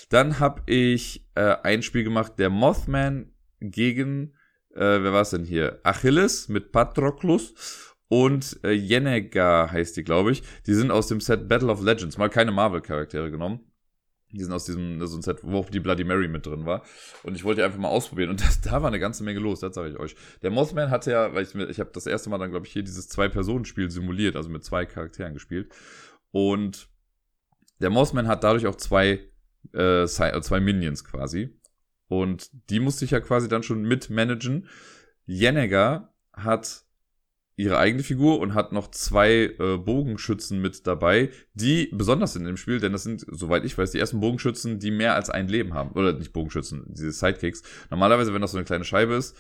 Dann habe ich äh, ein Spiel gemacht, der Mothman gegen, äh, wer war es denn hier? Achilles mit Patroclus und äh, Yennegar heißt die, glaube ich. Die sind aus dem Set Battle of Legends, mal keine Marvel-Charaktere genommen. Die sind aus diesem, so ein Set, wo auch die Bloody Mary mit drin war. Und ich wollte die einfach mal ausprobieren. Und das, da war eine ganze Menge los, das sage ich euch. Der Mothman hatte ja, weil ich, ich habe das erste Mal dann, glaube ich, hier dieses Zwei-Personen-Spiel simuliert, also mit zwei Charakteren gespielt. Und der Mothman hat dadurch auch zwei, äh, zwei Minions quasi. Und die musste ich ja quasi dann schon mitmanagen. Jenneger hat ihre eigene Figur und hat noch zwei äh, Bogenschützen mit dabei, die besonders sind im Spiel, denn das sind, soweit ich weiß, die ersten Bogenschützen, die mehr als ein Leben haben. Oder nicht Bogenschützen, diese Sidekicks. Normalerweise, wenn das so eine kleine Scheibe ist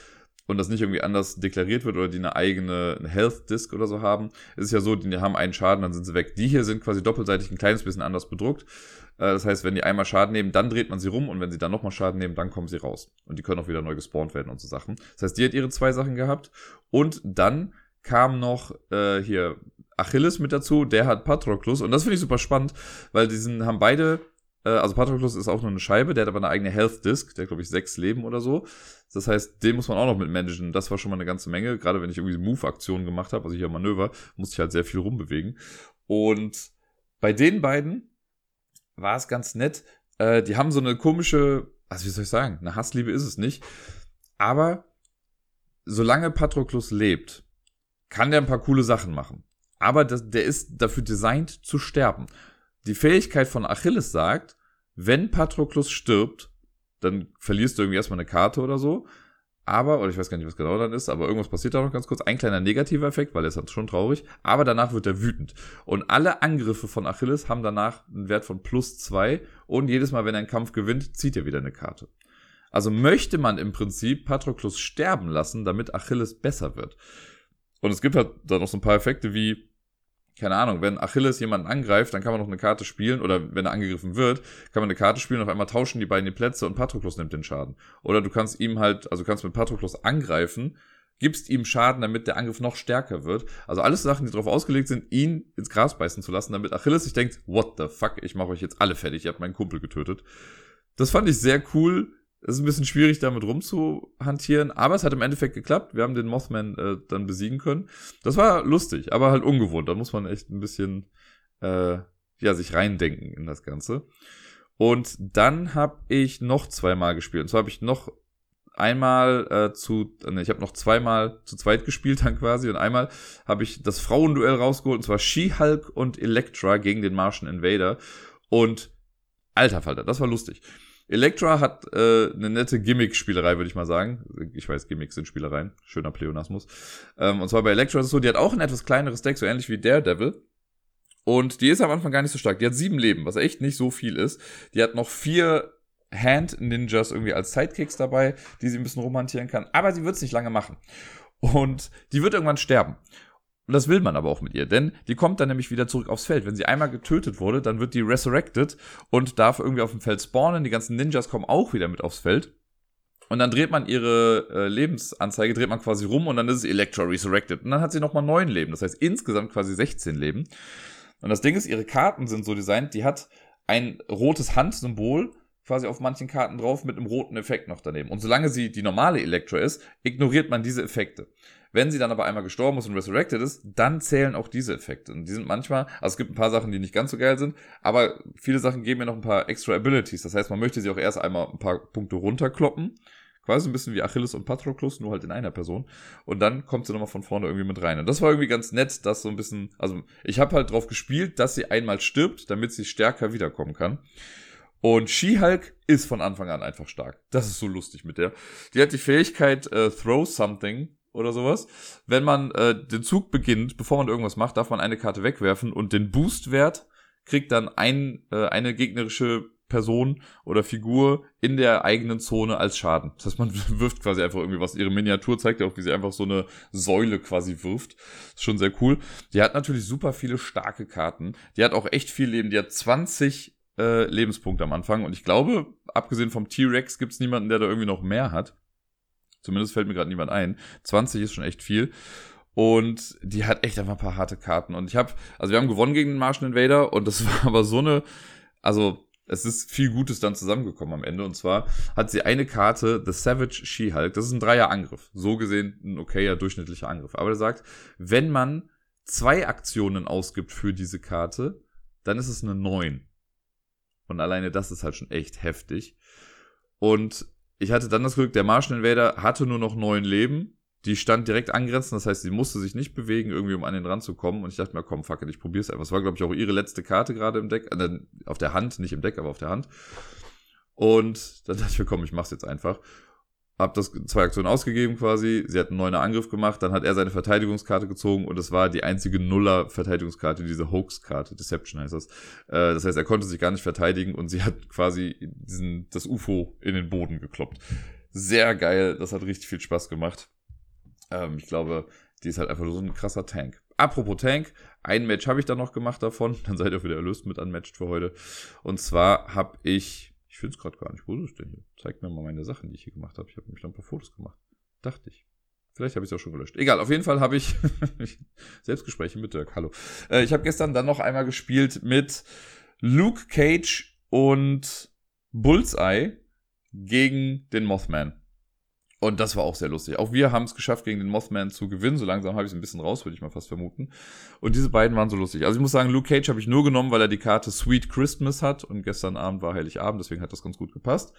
und das nicht irgendwie anders deklariert wird oder die eine eigene Health Disc oder so haben, ist es ja so, die haben einen Schaden, dann sind sie weg. Die hier sind quasi doppelseitig ein kleines bisschen anders bedruckt. Äh, das heißt, wenn die einmal Schaden nehmen, dann dreht man sie rum und wenn sie dann nochmal Schaden nehmen, dann kommen sie raus. Und die können auch wieder neu gespawnt werden und so Sachen. Das heißt, die hat ihre zwei Sachen gehabt. Und dann kam noch äh, hier Achilles mit dazu, der hat Patroclus und das finde ich super spannend, weil die sind, haben beide, also Patroclus ist auch nur eine Scheibe, der hat aber eine eigene Health Disc, der glaube ich sechs Leben oder so. Das heißt, den muss man auch noch mit managen. Das war schon mal eine ganze Menge, gerade wenn ich irgendwie Move-Aktionen gemacht habe, also hier Manöver, musste ich halt sehr viel rumbewegen. Und bei den beiden war es ganz nett. Äh, die haben so eine komische, also wie soll ich sagen, eine Hassliebe ist es nicht. Aber solange Patroclus lebt, kann der ein paar coole Sachen machen. Aber das, der ist dafür designt zu sterben. Die Fähigkeit von Achilles sagt, wenn Patroclus stirbt, dann verlierst du irgendwie erstmal eine Karte oder so. Aber, oder ich weiß gar nicht, was genau dann ist, aber irgendwas passiert da noch ganz kurz. Ein kleiner negativer Effekt, weil er ist halt schon traurig. Aber danach wird er wütend. Und alle Angriffe von Achilles haben danach einen Wert von plus zwei. Und jedes Mal, wenn er einen Kampf gewinnt, zieht er wieder eine Karte. Also möchte man im Prinzip Patroclus sterben lassen, damit Achilles besser wird. Und es gibt halt da noch so ein paar Effekte wie, keine Ahnung, wenn Achilles jemanden angreift, dann kann man noch eine Karte spielen, oder wenn er angegriffen wird, kann man eine Karte spielen, auf einmal tauschen die beiden die Plätze und Patroklos nimmt den Schaden. Oder du kannst ihm halt, also kannst mit Patroklos angreifen, gibst ihm Schaden, damit der Angriff noch stärker wird. Also alles Sachen, die darauf ausgelegt sind, ihn ins Gras beißen zu lassen, damit Achilles sich denkt, what the fuck, ich mache euch jetzt alle fertig, ihr habt meinen Kumpel getötet. Das fand ich sehr cool es ist ein bisschen schwierig, damit rumzuhantieren, aber es hat im Endeffekt geklappt. Wir haben den Mothman äh, dann besiegen können. Das war lustig, aber halt ungewohnt. Da muss man echt ein bisschen äh, ja, sich reindenken in das Ganze. Und dann habe ich noch zweimal gespielt. Und zwar habe ich noch einmal äh, zu, ne, ich habe noch zweimal zu zweit gespielt dann quasi und einmal habe ich das Frauenduell rausgeholt und zwar She-Hulk und Elektra gegen den Martian Invader und alter Falter, das war lustig. Elektra hat äh, eine nette Gimmick-Spielerei, würde ich mal sagen. Ich weiß, Gimmicks sind Spielereien. Schöner Pleonasmus. Ähm, und zwar bei Elektra ist es so, die hat auch ein etwas kleineres Deck, so ähnlich wie Daredevil. Und die ist am Anfang gar nicht so stark. Die hat sieben Leben, was echt nicht so viel ist. Die hat noch vier Hand-Ninjas irgendwie als Sidekicks dabei, die sie ein bisschen romantieren kann. Aber sie wird es nicht lange machen. Und die wird irgendwann sterben. Und das will man aber auch mit ihr, denn die kommt dann nämlich wieder zurück aufs Feld. Wenn sie einmal getötet wurde, dann wird die resurrected und darf irgendwie auf dem Feld spawnen. Die ganzen Ninjas kommen auch wieder mit aufs Feld. Und dann dreht man ihre äh, Lebensanzeige, dreht man quasi rum und dann ist es Electra resurrected. Und dann hat sie nochmal neun Leben. Das heißt insgesamt quasi 16 Leben. Und das Ding ist, ihre Karten sind so designt, die hat ein rotes Handsymbol quasi auf manchen Karten drauf mit einem roten Effekt noch daneben. Und solange sie die normale Electra ist, ignoriert man diese Effekte. Wenn sie dann aber einmal gestorben ist und resurrected ist, dann zählen auch diese Effekte. Und die sind manchmal, also es gibt ein paar Sachen, die nicht ganz so geil sind, aber viele Sachen geben mir noch ein paar extra Abilities. Das heißt, man möchte sie auch erst einmal ein paar Punkte runterkloppen, Quasi ein bisschen wie Achilles und Patroclus, nur halt in einer Person. Und dann kommt sie nochmal von vorne irgendwie mit rein. Und das war irgendwie ganz nett, dass so ein bisschen, also ich habe halt drauf gespielt, dass sie einmal stirbt, damit sie stärker wiederkommen kann. Und She-Hulk ist von Anfang an einfach stark. Das ist so lustig mit der. Die hat die Fähigkeit äh, Throw Something oder sowas. Wenn man äh, den Zug beginnt, bevor man irgendwas macht, darf man eine Karte wegwerfen und den Boostwert kriegt dann ein, äh, eine gegnerische Person oder Figur in der eigenen Zone als Schaden. Das heißt, man wirft quasi einfach irgendwie was. Ihre Miniatur zeigt ja auch, wie sie einfach so eine Säule quasi wirft. ist schon sehr cool. Die hat natürlich super viele starke Karten. Die hat auch echt viel Leben. Die hat 20 äh, Lebenspunkte am Anfang. Und ich glaube, abgesehen vom T-Rex gibt es niemanden, der da irgendwie noch mehr hat. Zumindest fällt mir gerade niemand ein. 20 ist schon echt viel. Und die hat echt einfach ein paar harte Karten. Und ich habe, also wir haben gewonnen gegen den Martian Invader und das war aber so eine, also es ist viel Gutes dann zusammengekommen am Ende. Und zwar hat sie eine Karte, The Savage She-Hulk. Das ist ein Dreier-Angriff. So gesehen ein okayer, durchschnittlicher Angriff. Aber er sagt, wenn man zwei Aktionen ausgibt für diese Karte, dann ist es eine 9. Und alleine das ist halt schon echt heftig. Und ich hatte dann das Glück, der Martian Invader hatte nur noch neun Leben die stand direkt angrenzend, das heißt, sie musste sich nicht bewegen, irgendwie um an den Rand zu kommen. Und ich dachte mir, komm, fuck it, ich probier's einfach. Es war, glaube ich, auch ihre letzte Karte gerade im Deck, äh, auf der Hand, nicht im Deck, aber auf der Hand. Und dann dachte ich mir, komm, ich mach's jetzt einfach. Hab das zwei Aktionen ausgegeben quasi. Sie hat einen neuen Angriff gemacht, dann hat er seine Verteidigungskarte gezogen und es war die einzige Nuller-Verteidigungskarte, diese Hoax-Karte, Deception heißt das. Äh, das heißt, er konnte sich gar nicht verteidigen und sie hat quasi diesen, das UFO in den Boden gekloppt. Sehr geil, das hat richtig viel Spaß gemacht. Ähm, ich glaube, die ist halt einfach so ein krasser Tank. Apropos Tank, ein Match habe ich dann noch gemacht davon. Dann seid ihr wieder erlöst mit unmatched für heute. Und zwar habe ich, ich finde es gerade gar nicht, wo ist es denn hier? Zeigt mir mal meine Sachen, die ich hier gemacht habe. Ich habe nämlich noch ein paar Fotos gemacht. Dachte ich. Vielleicht habe ich es auch schon gelöscht. Egal, auf jeden Fall habe ich Selbstgespräche mit Dirk. Hallo. Äh, ich habe gestern dann noch einmal gespielt mit Luke Cage und Bullseye gegen den Mothman. Und das war auch sehr lustig. Auch wir haben es geschafft, gegen den Mothman zu gewinnen. So langsam habe ich es ein bisschen raus, würde ich mal fast vermuten. Und diese beiden waren so lustig. Also ich muss sagen, Luke Cage habe ich nur genommen, weil er die Karte Sweet Christmas hat. Und gestern Abend war Heiligabend, deswegen hat das ganz gut gepasst.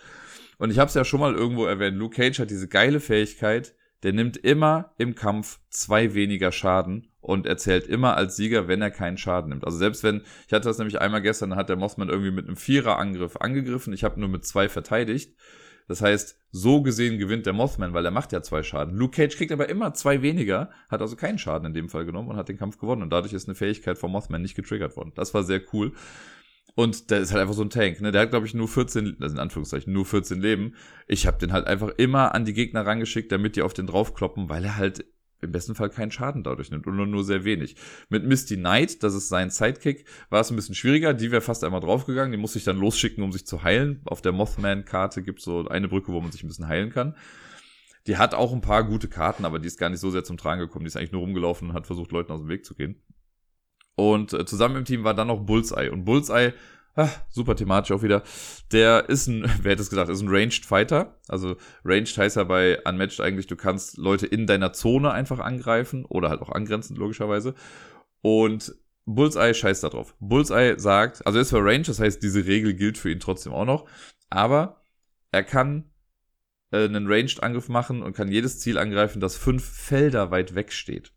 Und ich habe es ja schon mal irgendwo erwähnt. Luke Cage hat diese geile Fähigkeit, der nimmt immer im Kampf zwei weniger Schaden und erzählt immer als Sieger, wenn er keinen Schaden nimmt. Also selbst wenn, ich hatte das nämlich einmal gestern, da hat der Mothman irgendwie mit einem Vierer-Angriff angegriffen. Ich habe nur mit zwei verteidigt. Das heißt, so gesehen gewinnt der Mothman, weil er macht ja zwei Schaden. Luke Cage kriegt aber immer zwei weniger, hat also keinen Schaden in dem Fall genommen und hat den Kampf gewonnen. Und dadurch ist eine Fähigkeit vom Mothman nicht getriggert worden. Das war sehr cool. Und der ist halt einfach so ein Tank, ne? Der hat, glaube ich, nur 14, also in Anführungszeichen, nur 14 Leben. Ich habe den halt einfach immer an die Gegner rangeschickt, damit die auf den draufkloppen, weil er halt im besten Fall keinen Schaden dadurch nimmt oder nur sehr wenig. Mit Misty Knight, das ist sein Sidekick, war es ein bisschen schwieriger. Die wäre fast einmal draufgegangen. Die muss ich dann losschicken, um sich zu heilen. Auf der Mothman-Karte gibt es so eine Brücke, wo man sich ein bisschen heilen kann. Die hat auch ein paar gute Karten, aber die ist gar nicht so sehr zum Tragen gekommen. Die ist eigentlich nur rumgelaufen und hat versucht, Leuten aus dem Weg zu gehen. Und äh, zusammen im Team war dann noch Bullseye. Und Bullseye Ah, super thematisch auch wieder. Der ist ein, wer hätte es gesagt, ist ein Ranged Fighter. Also Ranged heißt ja bei Unmatched eigentlich, du kannst Leute in deiner Zone einfach angreifen oder halt auch angrenzend logischerweise. Und Bullseye scheißt da drauf. Bullseye sagt, also er ist zwar Range, das heißt, diese Regel gilt für ihn trotzdem auch noch, aber er kann äh, einen Ranged-Angriff machen und kann jedes Ziel angreifen, das fünf Felder weit weg steht.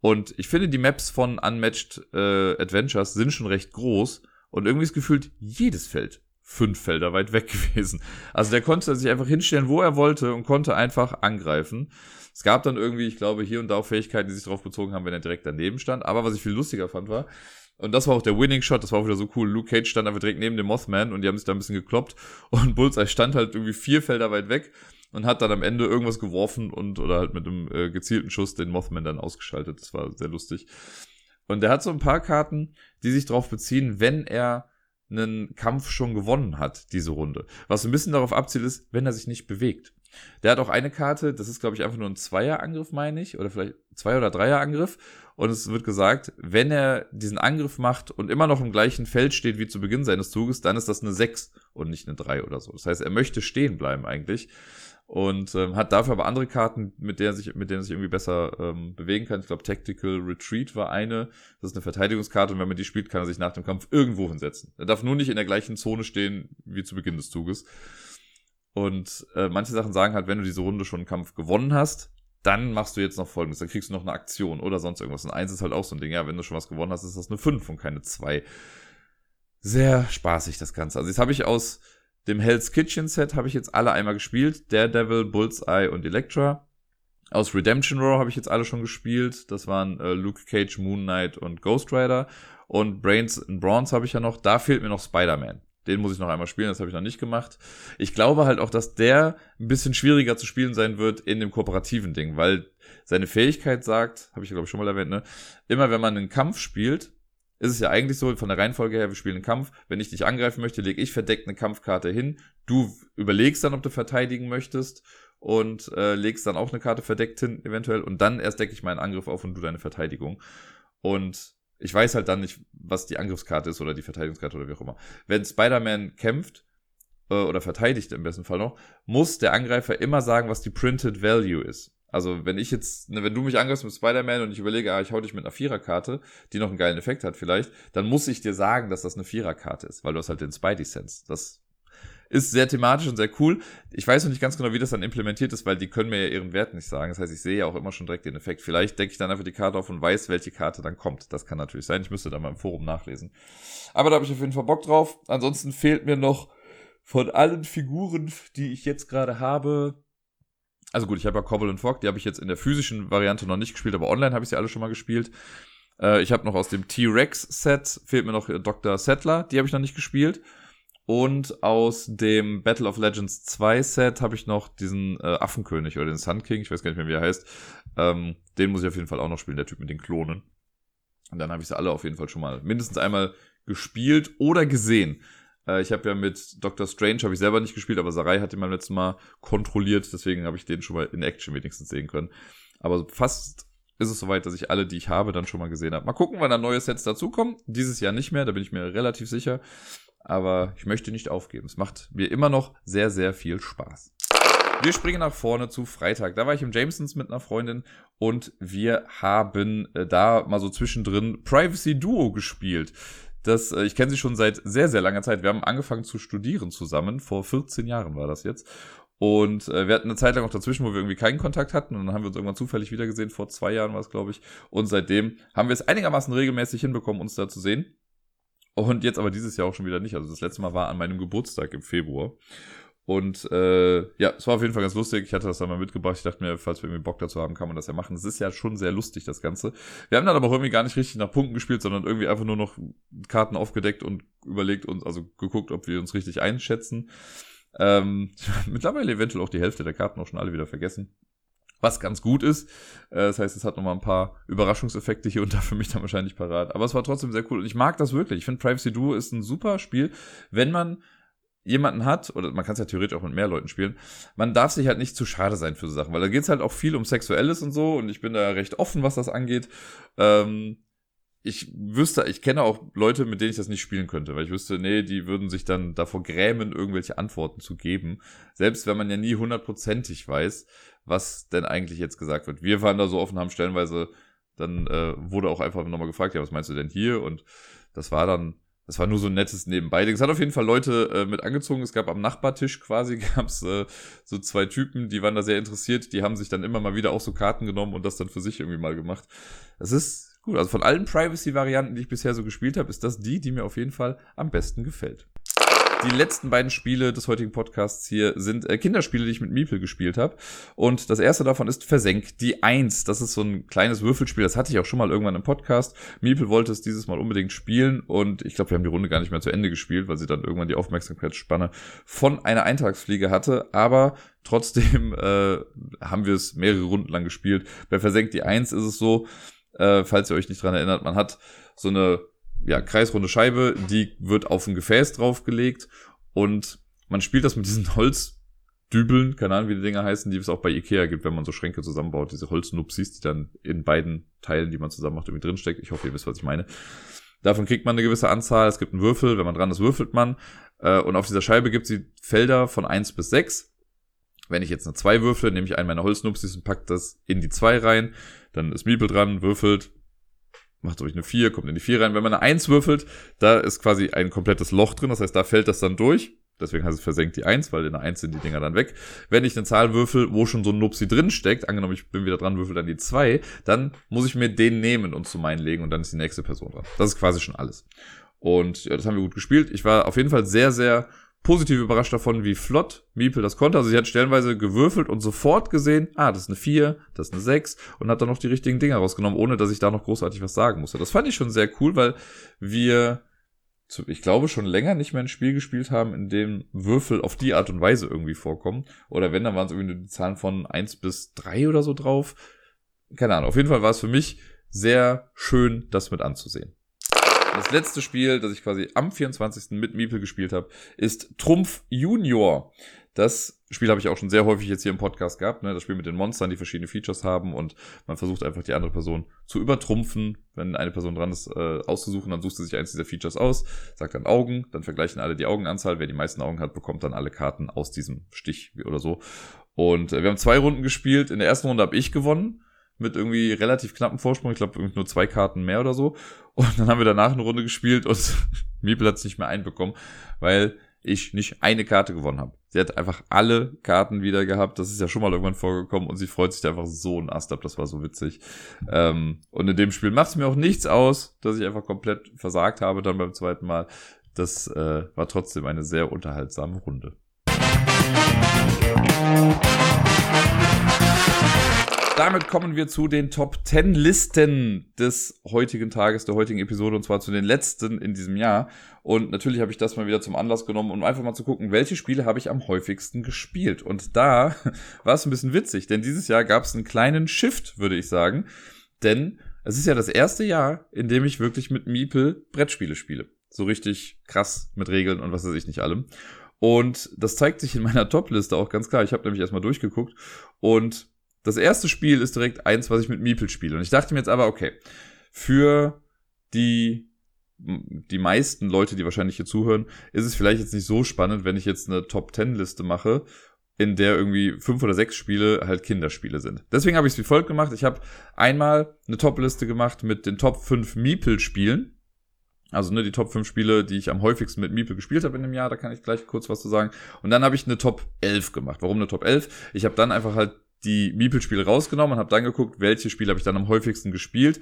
Und ich finde, die Maps von Unmatched äh, Adventures sind schon recht groß und irgendwie ist gefühlt jedes Feld fünf Felder weit weg gewesen. Also der konnte sich einfach hinstellen, wo er wollte und konnte einfach angreifen. Es gab dann irgendwie, ich glaube, hier und da auch Fähigkeiten, die sich darauf bezogen haben, wenn er direkt daneben stand. Aber was ich viel lustiger fand, war, und das war auch der Winning Shot, das war auch wieder so cool. Luke Cage stand einfach direkt neben dem Mothman und die haben sich da ein bisschen gekloppt. Und Bullseye stand halt irgendwie vier Felder weit weg und hat dann am Ende irgendwas geworfen und oder halt mit einem äh, gezielten Schuss den Mothman dann ausgeschaltet. Das war sehr lustig. Und er hat so ein paar Karten, die sich darauf beziehen, wenn er einen Kampf schon gewonnen hat, diese Runde. Was ein bisschen darauf abzielt, ist, wenn er sich nicht bewegt. Der hat auch eine Karte, das ist, glaube ich, einfach nur ein Zweierangriff, meine ich, oder vielleicht Zwei- oder Dreierangriff. Und es wird gesagt, wenn er diesen Angriff macht und immer noch im gleichen Feld steht wie zu Beginn seines Zuges, dann ist das eine 6 und nicht eine 3 oder so. Das heißt, er möchte stehen bleiben eigentlich und ähm, hat dafür aber andere Karten, mit denen er sich, mit denen er sich irgendwie besser ähm, bewegen kann. Ich glaube, Tactical Retreat war eine. Das ist eine Verteidigungskarte und wenn man die spielt, kann er sich nach dem Kampf irgendwo hinsetzen. Er darf nur nicht in der gleichen Zone stehen wie zu Beginn des Zuges. Und äh, manche Sachen sagen halt, wenn du diese Runde schon einen Kampf gewonnen hast, dann machst du jetzt noch folgendes, dann kriegst du noch eine Aktion oder sonst irgendwas. Und eins ist halt auch so ein Ding, ja, wenn du schon was gewonnen hast, ist das eine 5 und keine 2. Sehr spaßig, das Ganze. Also jetzt habe ich aus dem Hell's Kitchen Set habe ich jetzt alle einmal gespielt. Daredevil, Bullseye und Elektra. Aus Redemption Row habe ich jetzt alle schon gespielt. Das waren äh, Luke Cage, Moon Knight und Ghost Rider. Und Brains and Bronze habe ich ja noch. Da fehlt mir noch Spider-Man. Den muss ich noch einmal spielen, das habe ich noch nicht gemacht. Ich glaube halt auch, dass der ein bisschen schwieriger zu spielen sein wird in dem kooperativen Ding, weil seine Fähigkeit sagt, habe ich glaube ich schon mal erwähnt, ne, immer wenn man einen Kampf spielt, ist es ja eigentlich so, von der Reihenfolge her, wir spielen einen Kampf. Wenn ich dich angreifen möchte, lege ich verdeckt eine Kampfkarte hin. Du überlegst dann, ob du verteidigen möchtest und äh, legst dann auch eine Karte verdeckt hin, eventuell. Und dann erst decke ich meinen Angriff auf und du deine Verteidigung. Und ich weiß halt dann nicht, was die Angriffskarte ist oder die Verteidigungskarte oder wie auch immer. Wenn Spider-Man kämpft äh, oder verteidigt im besten Fall noch, muss der Angreifer immer sagen, was die Printed Value ist. Also wenn ich jetzt, ne, wenn du mich angreifst mit Spider-Man und ich überlege, ah, ich hau dich mit einer Viererkarte, die noch einen geilen Effekt hat vielleicht, dann muss ich dir sagen, dass das eine Viererkarte ist, weil du hast halt den Spidey-Sense. Das ist sehr thematisch und sehr cool. Ich weiß noch nicht ganz genau, wie das dann implementiert ist, weil die können mir ja ihren Wert nicht sagen. Das heißt, ich sehe ja auch immer schon direkt den Effekt. Vielleicht decke ich dann einfach die Karte auf und weiß, welche Karte dann kommt. Das kann natürlich sein. Ich müsste da mal im Forum nachlesen. Aber da habe ich auf jeden Fall Bock drauf. Ansonsten fehlt mir noch von allen Figuren, die ich jetzt gerade habe, also gut, ich habe ja Cobble und Fog, die habe ich jetzt in der physischen Variante noch nicht gespielt, aber online habe ich sie alle schon mal gespielt. Äh, ich habe noch aus dem T-Rex-Set, fehlt mir noch Dr. Settler, die habe ich noch nicht gespielt. Und aus dem Battle of Legends 2 Set habe ich noch diesen äh, Affenkönig oder den Sun King, ich weiß gar nicht mehr, wie er heißt. Ähm, den muss ich auf jeden Fall auch noch spielen, der Typ mit den Klonen. Und dann habe ich sie alle auf jeden Fall schon mal mindestens einmal gespielt oder gesehen. Äh, ich habe ja mit Doctor Strange, habe ich selber nicht gespielt, aber Sarai hat ihn beim letzten Mal kontrolliert, deswegen habe ich den schon mal in Action wenigstens sehen können. Aber fast ist es soweit, dass ich alle, die ich habe, dann schon mal gesehen habe. Mal gucken, wann da neue Sets dazukommen. Dieses Jahr nicht mehr, da bin ich mir relativ sicher aber ich möchte nicht aufgeben. Es macht mir immer noch sehr, sehr viel Spaß. Wir springen nach vorne zu Freitag. Da war ich im Jamesons mit einer Freundin und wir haben äh, da mal so zwischendrin Privacy Duo gespielt. Das, äh, ich kenne sie schon seit sehr, sehr langer Zeit. Wir haben angefangen zu studieren zusammen. Vor 14 Jahren war das jetzt. Und äh, wir hatten eine Zeit lang auch dazwischen, wo wir irgendwie keinen Kontakt hatten. Und dann haben wir uns irgendwann zufällig wiedergesehen. Vor zwei Jahren war es, glaube ich. Und seitdem haben wir es einigermaßen regelmäßig hinbekommen, uns da zu sehen. Und jetzt aber dieses Jahr auch schon wieder nicht. Also das letzte Mal war an meinem Geburtstag im Februar. Und äh, ja, es war auf jeden Fall ganz lustig. Ich hatte das dann mal mitgebracht. Ich dachte mir, falls wir irgendwie Bock dazu haben, kann man das ja machen. Es ist ja schon sehr lustig, das Ganze. Wir haben dann aber auch irgendwie gar nicht richtig nach Punkten gespielt, sondern irgendwie einfach nur noch Karten aufgedeckt und überlegt uns, also geguckt, ob wir uns richtig einschätzen. Ähm, mittlerweile eventuell auch die Hälfte der Karten auch schon alle wieder vergessen was ganz gut ist. Äh, das heißt, es hat nochmal ein paar Überraschungseffekte hier und da für mich dann wahrscheinlich parat. Aber es war trotzdem sehr cool und ich mag das wirklich. Ich finde Privacy Duo ist ein super Spiel, wenn man jemanden hat, oder man kann es ja theoretisch auch mit mehr Leuten spielen, man darf sich halt nicht zu schade sein für so Sachen, weil da geht es halt auch viel um Sexuelles und so und ich bin da recht offen, was das angeht. Ähm, ich wüsste, ich kenne auch Leute, mit denen ich das nicht spielen könnte, weil ich wüsste, nee, die würden sich dann davor grämen, irgendwelche Antworten zu geben. Selbst wenn man ja nie hundertprozentig weiß, was denn eigentlich jetzt gesagt wird. Wir waren da so offen, haben stellenweise, dann äh, wurde auch einfach nochmal gefragt, ja, was meinst du denn hier? Und das war dann, das war nur so ein nettes Nebenbei. Es hat auf jeden Fall Leute äh, mit angezogen. Es gab am Nachbartisch quasi, gab es äh, so zwei Typen, die waren da sehr interessiert. Die haben sich dann immer mal wieder auch so Karten genommen und das dann für sich irgendwie mal gemacht. Das ist gut. Also von allen Privacy-Varianten, die ich bisher so gespielt habe, ist das die, die mir auf jeden Fall am besten gefällt. Die letzten beiden Spiele des heutigen Podcasts hier sind äh, Kinderspiele, die ich mit Miepel gespielt habe. Und das erste davon ist Versenk, die Eins. Das ist so ein kleines Würfelspiel, das hatte ich auch schon mal irgendwann im Podcast. Miepel wollte es dieses Mal unbedingt spielen und ich glaube, wir haben die Runde gar nicht mehr zu Ende gespielt, weil sie dann irgendwann die Aufmerksamkeitsspanne von einer Eintagsfliege hatte. Aber trotzdem äh, haben wir es mehrere Runden lang gespielt. Bei Versenk, die Eins ist es so, äh, falls ihr euch nicht dran erinnert, man hat so eine ja, kreisrunde Scheibe, die wird auf ein Gefäß draufgelegt und man spielt das mit diesen Holzdübeln, keine Ahnung, wie die Dinger heißen, die es auch bei Ikea gibt, wenn man so Schränke zusammenbaut, diese Holznupsis, die dann in beiden Teilen, die man zusammen macht, irgendwie drinsteckt. Ich hoffe, ihr wisst, was ich meine. Davon kriegt man eine gewisse Anzahl, es gibt einen Würfel, wenn man dran ist, würfelt man. Äh, und auf dieser Scheibe gibt es Felder von eins bis sechs. Wenn ich jetzt eine zwei würfle, nehme ich einen meiner Holznupsis und pack das in die zwei rein. Dann ist Miebel dran, würfelt, macht euch eine 4, kommt in die 4 rein. Wenn man eine 1 würfelt, da ist quasi ein komplettes Loch drin, das heißt, da fällt das dann durch. Deswegen heißt es versenkt die 1, weil in der 1 sind die Dinger dann weg. Wenn ich eine Zahl würfel, wo schon so ein Nupsi drin steckt, angenommen ich bin wieder dran, würfel dann die 2, dann muss ich mir den nehmen und zu meinen legen und dann ist die nächste Person dran. Das ist quasi schon alles. Und ja, das haben wir gut gespielt. Ich war auf jeden Fall sehr, sehr positiv überrascht davon, wie flott Miepel das konnte. Also sie hat stellenweise gewürfelt und sofort gesehen, ah, das ist eine 4, das ist eine 6 und hat dann noch die richtigen Dinger rausgenommen, ohne dass ich da noch großartig was sagen musste. Das fand ich schon sehr cool, weil wir, ich glaube, schon länger nicht mehr ein Spiel gespielt haben, in dem Würfel auf die Art und Weise irgendwie vorkommen. Oder wenn, dann waren es irgendwie die Zahlen von 1 bis 3 oder so drauf. Keine Ahnung. Auf jeden Fall war es für mich sehr schön, das mit anzusehen. Das letzte Spiel, das ich quasi am 24. mit Miepel gespielt habe, ist Trumpf Junior. Das Spiel habe ich auch schon sehr häufig jetzt hier im Podcast gehabt. Ne? Das Spiel mit den Monstern, die verschiedene Features haben und man versucht einfach die andere Person zu übertrumpfen. Wenn eine Person dran ist, äh, auszusuchen, dann sucht sie sich eins dieser Features aus, sagt dann Augen, dann vergleichen alle die Augenanzahl. Wer die meisten Augen hat, bekommt dann alle Karten aus diesem Stich oder so. Und äh, wir haben zwei Runden gespielt. In der ersten Runde habe ich gewonnen mit irgendwie relativ knappen Vorsprung. Ich glaube, nur zwei Karten mehr oder so. Und dann haben wir danach eine Runde gespielt und Miepel hat es nicht mehr einbekommen, weil ich nicht eine Karte gewonnen habe. Sie hat einfach alle Karten wieder gehabt. Das ist ja schon mal irgendwann vorgekommen und sie freut sich einfach so ein Ast ab. Das war so witzig. Ähm, und in dem Spiel macht es mir auch nichts aus, dass ich einfach komplett versagt habe dann beim zweiten Mal. Das äh, war trotzdem eine sehr unterhaltsame Runde. Damit kommen wir zu den Top 10 Listen des heutigen Tages, der heutigen Episode, und zwar zu den letzten in diesem Jahr. Und natürlich habe ich das mal wieder zum Anlass genommen, um einfach mal zu gucken, welche Spiele habe ich am häufigsten gespielt. Und da war es ein bisschen witzig, denn dieses Jahr gab es einen kleinen Shift, würde ich sagen. Denn es ist ja das erste Jahr, in dem ich wirklich mit Miepel Brettspiele spiele. So richtig krass mit Regeln und was weiß ich nicht allem. Und das zeigt sich in meiner Top-Liste auch ganz klar. Ich habe nämlich erstmal durchgeguckt und das erste Spiel ist direkt eins, was ich mit Meeple spiele. Und ich dachte mir jetzt aber, okay, für die, die meisten Leute, die wahrscheinlich hier zuhören, ist es vielleicht jetzt nicht so spannend, wenn ich jetzt eine Top-10-Liste mache, in der irgendwie fünf oder sechs Spiele halt Kinderspiele sind. Deswegen habe ich es wie folgt gemacht. Ich habe einmal eine Top-Liste gemacht mit den Top 5 Meeple-Spielen. Also ne, die Top 5 Spiele, die ich am häufigsten mit Meeple gespielt habe in dem Jahr, da kann ich gleich kurz was zu sagen. Und dann habe ich eine Top 11 gemacht. Warum eine Top 11? Ich habe dann einfach halt die Meeple-Spiele rausgenommen und habe dann geguckt, welche Spiele habe ich dann am häufigsten gespielt.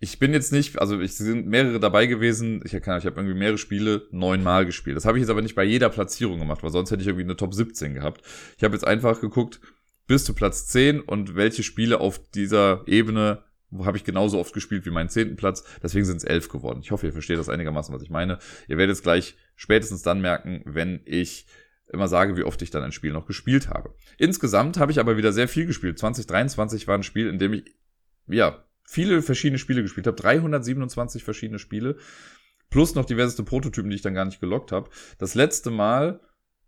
Ich bin jetzt nicht, also es sind mehrere dabei gewesen. Ich, kann, ich habe irgendwie mehrere Spiele neunmal gespielt. Das habe ich jetzt aber nicht bei jeder Platzierung gemacht, weil sonst hätte ich irgendwie eine Top 17 gehabt. Ich habe jetzt einfach geguckt, bis zu Platz 10 und welche Spiele auf dieser Ebene habe ich genauso oft gespielt wie meinen zehnten Platz. Deswegen sind es elf geworden. Ich hoffe, ihr versteht das einigermaßen, was ich meine. Ihr werdet es gleich spätestens dann merken, wenn ich immer sage, wie oft ich dann ein Spiel noch gespielt habe. Insgesamt habe ich aber wieder sehr viel gespielt. 2023 war ein Spiel, in dem ich, ja, viele verschiedene Spiele gespielt habe. 327 verschiedene Spiele. Plus noch diverseste Prototypen, die ich dann gar nicht gelockt habe. Das letzte Mal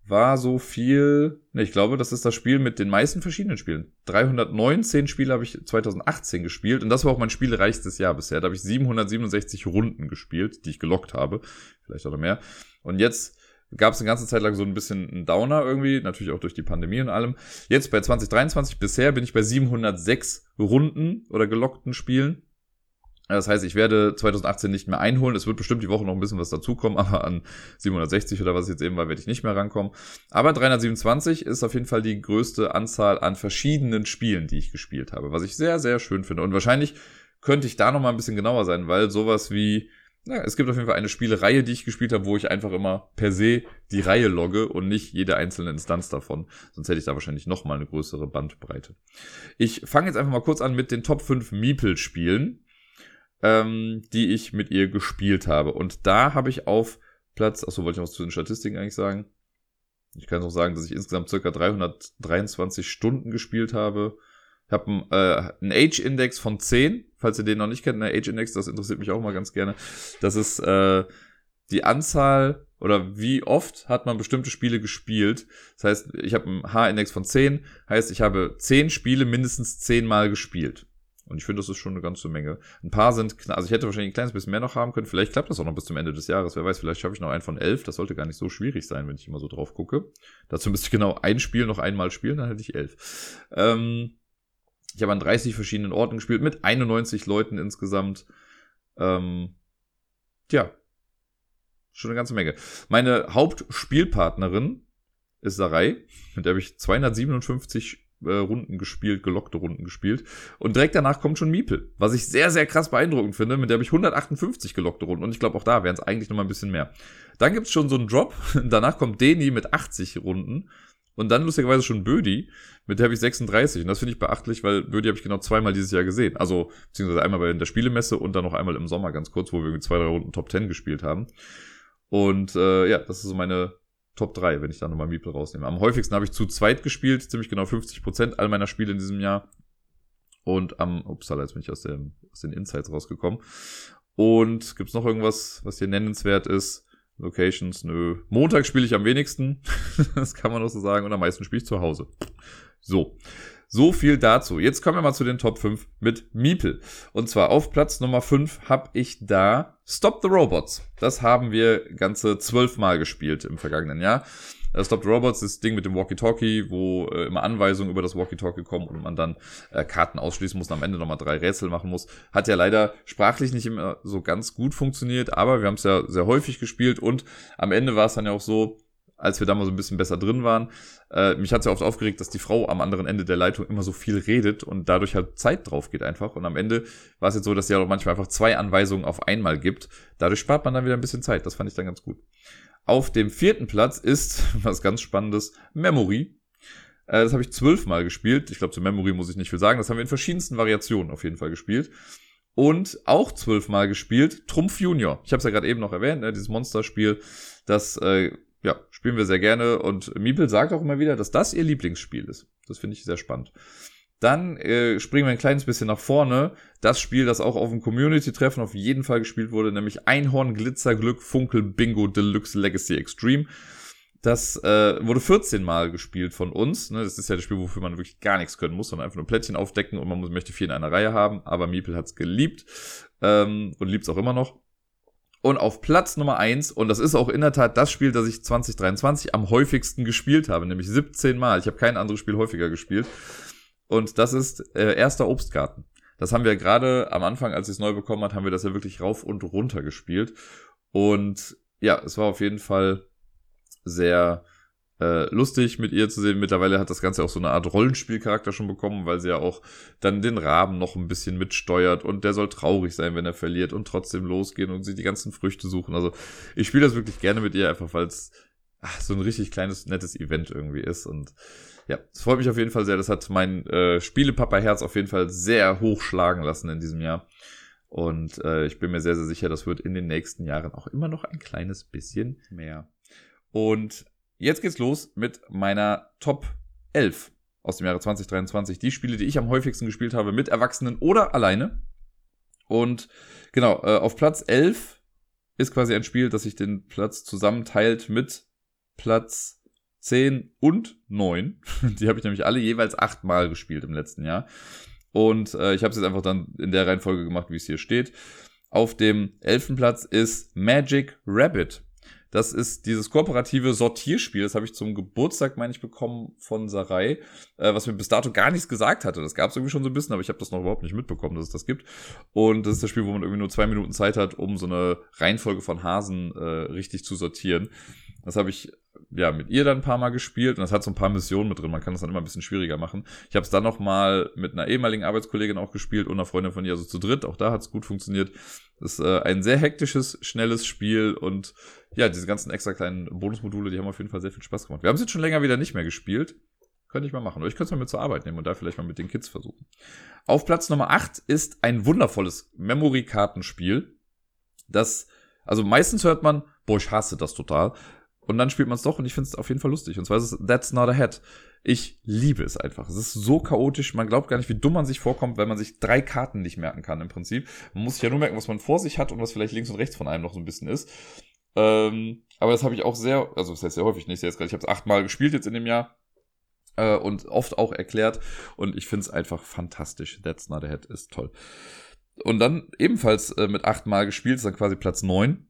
war so viel, ne, ich glaube, das ist das Spiel mit den meisten verschiedenen Spielen. 319 Spiele habe ich 2018 gespielt und das war auch mein spielreichstes Jahr bisher. Da habe ich 767 Runden gespielt, die ich gelockt habe. Vielleicht auch noch mehr. Und jetzt gab es eine ganze Zeit lang so ein bisschen einen Downer irgendwie, natürlich auch durch die Pandemie und allem. Jetzt bei 2023 bisher bin ich bei 706 Runden oder gelockten Spielen. Das heißt, ich werde 2018 nicht mehr einholen. Es wird bestimmt die Woche noch ein bisschen was dazukommen, aber an 760 oder was jetzt eben war, werde ich nicht mehr rankommen. Aber 327 ist auf jeden Fall die größte Anzahl an verschiedenen Spielen, die ich gespielt habe, was ich sehr, sehr schön finde. Und wahrscheinlich könnte ich da noch mal ein bisschen genauer sein, weil sowas wie ja, es gibt auf jeden Fall eine Spielereihe, die ich gespielt habe, wo ich einfach immer per se die Reihe logge und nicht jede einzelne Instanz davon. Sonst hätte ich da wahrscheinlich noch mal eine größere Bandbreite. Ich fange jetzt einfach mal kurz an mit den Top 5 Meeple-Spielen, ähm, die ich mit ihr gespielt habe. Und da habe ich auf Platz, achso, wollte ich noch was zu den Statistiken eigentlich sagen. Ich kann auch sagen, dass ich insgesamt circa 323 Stunden gespielt habe. Ich habe einen, äh, einen Age-Index von 10, falls ihr den noch nicht kennt. Ein Age-Index, das interessiert mich auch mal ganz gerne. Das ist äh, die Anzahl oder wie oft hat man bestimmte Spiele gespielt. Das heißt, ich habe einen H-Index von 10, heißt, ich habe 10 Spiele mindestens 10 Mal gespielt. Und ich finde, das ist schon eine ganze Menge. Ein paar sind, also ich hätte wahrscheinlich ein kleines bisschen mehr noch haben können. Vielleicht klappt das auch noch bis zum Ende des Jahres. Wer weiß, vielleicht schaffe ich noch einen von elf. Das sollte gar nicht so schwierig sein, wenn ich immer so drauf gucke. Dazu müsste ich genau ein Spiel noch einmal spielen, dann hätte ich elf. Ähm, ich habe an 30 verschiedenen Orten gespielt, mit 91 Leuten insgesamt. Ähm, tja. schon eine ganze Menge. Meine Hauptspielpartnerin ist Sarai, mit der habe ich 257 äh, Runden gespielt, gelockte Runden gespielt. Und direkt danach kommt schon Miepel, was ich sehr, sehr krass beeindruckend finde. Mit der habe ich 158 gelockte Runden. Und ich glaube, auch da wären es eigentlich noch mal ein bisschen mehr. Dann gibt's schon so einen Drop. danach kommt Deni mit 80 Runden. Und dann lustigerweise schon Bödi, mit der habe ich 36. Und das finde ich beachtlich, weil Bödi habe ich genau zweimal dieses Jahr gesehen. Also, beziehungsweise einmal bei der Spielemesse und dann noch einmal im Sommer ganz kurz, wo wir zwei, drei Runden Top 10 gespielt haben. Und äh, ja, das ist so meine Top 3, wenn ich da nochmal Meeple rausnehme. Am häufigsten habe ich zu zweit gespielt, ziemlich genau 50% all meiner Spiele in diesem Jahr. Und am, upsala, jetzt bin ich aus, dem, aus den Insights rausgekommen. Und gibt's noch irgendwas, was hier nennenswert ist? Locations, nö. Montag spiele ich am wenigsten. das kann man auch so sagen. Und am meisten spiele ich zu Hause. So. So viel dazu. Jetzt kommen wir mal zu den Top 5 mit Miepel. Und zwar auf Platz Nummer 5 habe ich da Stop the Robots. Das haben wir ganze zwölfmal gespielt im vergangenen Jahr. Äh, Stop the Robots, das Ding mit dem Walkie-Talkie, wo äh, immer Anweisungen über das Walkie-Talkie kommen und man dann äh, Karten ausschließen muss und am Ende nochmal drei Rätsel machen muss. Hat ja leider sprachlich nicht immer so ganz gut funktioniert, aber wir haben es ja sehr häufig gespielt und am Ende war es dann ja auch so, als wir da mal so ein bisschen besser drin waren. Äh, mich hat es ja oft aufgeregt, dass die Frau am anderen Ende der Leitung immer so viel redet und dadurch halt Zeit drauf geht einfach. Und am Ende war es jetzt so, dass sie ja auch manchmal einfach zwei Anweisungen auf einmal gibt. Dadurch spart man dann wieder ein bisschen Zeit. Das fand ich dann ganz gut. Auf dem vierten Platz ist, was ganz Spannendes, Memory. Äh, das habe ich zwölfmal gespielt. Ich glaube, zu Memory muss ich nicht viel sagen. Das haben wir in verschiedensten Variationen auf jeden Fall gespielt. Und auch zwölfmal gespielt, Trumpf Junior. Ich habe es ja gerade eben noch erwähnt, ne, dieses Monsterspiel, das äh, ja, spielen wir sehr gerne. Und Miepel sagt auch immer wieder, dass das ihr Lieblingsspiel ist. Das finde ich sehr spannend. Dann äh, springen wir ein kleines bisschen nach vorne. Das Spiel, das auch auf dem Community-Treffen auf jeden Fall gespielt wurde, nämlich Einhorn, Glitzer, Glück, Funkel, Bingo, Deluxe, Legacy, Extreme. Das äh, wurde 14 Mal gespielt von uns. Ne? Das ist ja das Spiel, wofür man wirklich gar nichts können muss, sondern einfach nur Plättchen aufdecken und man muss, möchte vier in einer Reihe haben. Aber Miepel hat's geliebt ähm, und liebt's auch immer noch. Und auf Platz Nummer eins und das ist auch in der Tat das Spiel, das ich 2023 am häufigsten gespielt habe, nämlich 17 Mal. Ich habe kein anderes Spiel häufiger gespielt. Und das ist äh, erster Obstgarten. Das haben wir gerade am Anfang, als ich es neu bekommen hat, haben wir das ja wirklich rauf und runter gespielt. Und ja, es war auf jeden Fall sehr äh, lustig mit ihr zu sehen. Mittlerweile hat das Ganze auch so eine Art Rollenspielcharakter schon bekommen, weil sie ja auch dann den Raben noch ein bisschen mitsteuert und der soll traurig sein, wenn er verliert und trotzdem losgehen und sie die ganzen Früchte suchen. Also ich spiele das wirklich gerne mit ihr, einfach weil es so ein richtig kleines, nettes Event irgendwie ist und ja, es freut mich auf jeden Fall sehr. Das hat mein äh, Spielepapa-Herz auf jeden Fall sehr hoch schlagen lassen in diesem Jahr. Und äh, ich bin mir sehr, sehr sicher, das wird in den nächsten Jahren auch immer noch ein kleines bisschen mehr. Und Jetzt geht's los mit meiner Top 11 aus dem Jahre 2023. Die Spiele, die ich am häufigsten gespielt habe, mit Erwachsenen oder alleine. Und genau, äh, auf Platz 11 ist quasi ein Spiel, das sich den Platz zusammenteilt mit Platz 10 und 9. Die habe ich nämlich alle jeweils achtmal gespielt im letzten Jahr. Und äh, ich habe es jetzt einfach dann in der Reihenfolge gemacht, wie es hier steht. Auf dem elften Platz ist Magic Rabbit. Das ist dieses kooperative Sortierspiel. Das habe ich zum Geburtstag, meine ich, bekommen von Sarai, äh, was mir bis dato gar nichts gesagt hatte. Das gab es irgendwie schon so ein bisschen, aber ich habe das noch überhaupt nicht mitbekommen, dass es das gibt. Und das ist das Spiel, wo man irgendwie nur zwei Minuten Zeit hat, um so eine Reihenfolge von Hasen äh, richtig zu sortieren. Das habe ich ja mit ihr dann ein paar Mal gespielt und das hat so ein paar Missionen mit drin. Man kann das dann immer ein bisschen schwieriger machen. Ich habe es dann noch mal mit einer ehemaligen Arbeitskollegin auch gespielt und einer Freundin von ihr, also zu dritt. Auch da hat es gut funktioniert. Das ist äh, ein sehr hektisches, schnelles Spiel und ja, diese ganzen extra kleinen Bonusmodule, die haben auf jeden Fall sehr viel Spaß gemacht. Wir haben es jetzt schon länger wieder nicht mehr gespielt. Könnte ich mal machen. Oder ich könnte es mal mit zur Arbeit nehmen und da vielleicht mal mit den Kids versuchen. Auf Platz Nummer 8 ist ein wundervolles Memory-Kartenspiel. Das, also meistens hört man, boah, ich hasse das total. Und dann spielt man es doch und ich finde es auf jeden Fall lustig. Und zwar ist es That's Not a Head. Ich liebe es einfach. Es ist so chaotisch. Man glaubt gar nicht, wie dumm man sich vorkommt, weil man sich drei Karten nicht merken kann im Prinzip. Man muss sich ja nur merken, was man vor sich hat und was vielleicht links und rechts von einem noch so ein bisschen ist. Ähm, aber das habe ich auch sehr, also das heißt sehr häufig nicht, sehr ich habe es achtmal gespielt jetzt in dem Jahr äh, und oft auch erklärt und ich finde es einfach fantastisch. That's Not a Head ist toll. Und dann ebenfalls äh, mit achtmal gespielt, ist dann quasi Platz neun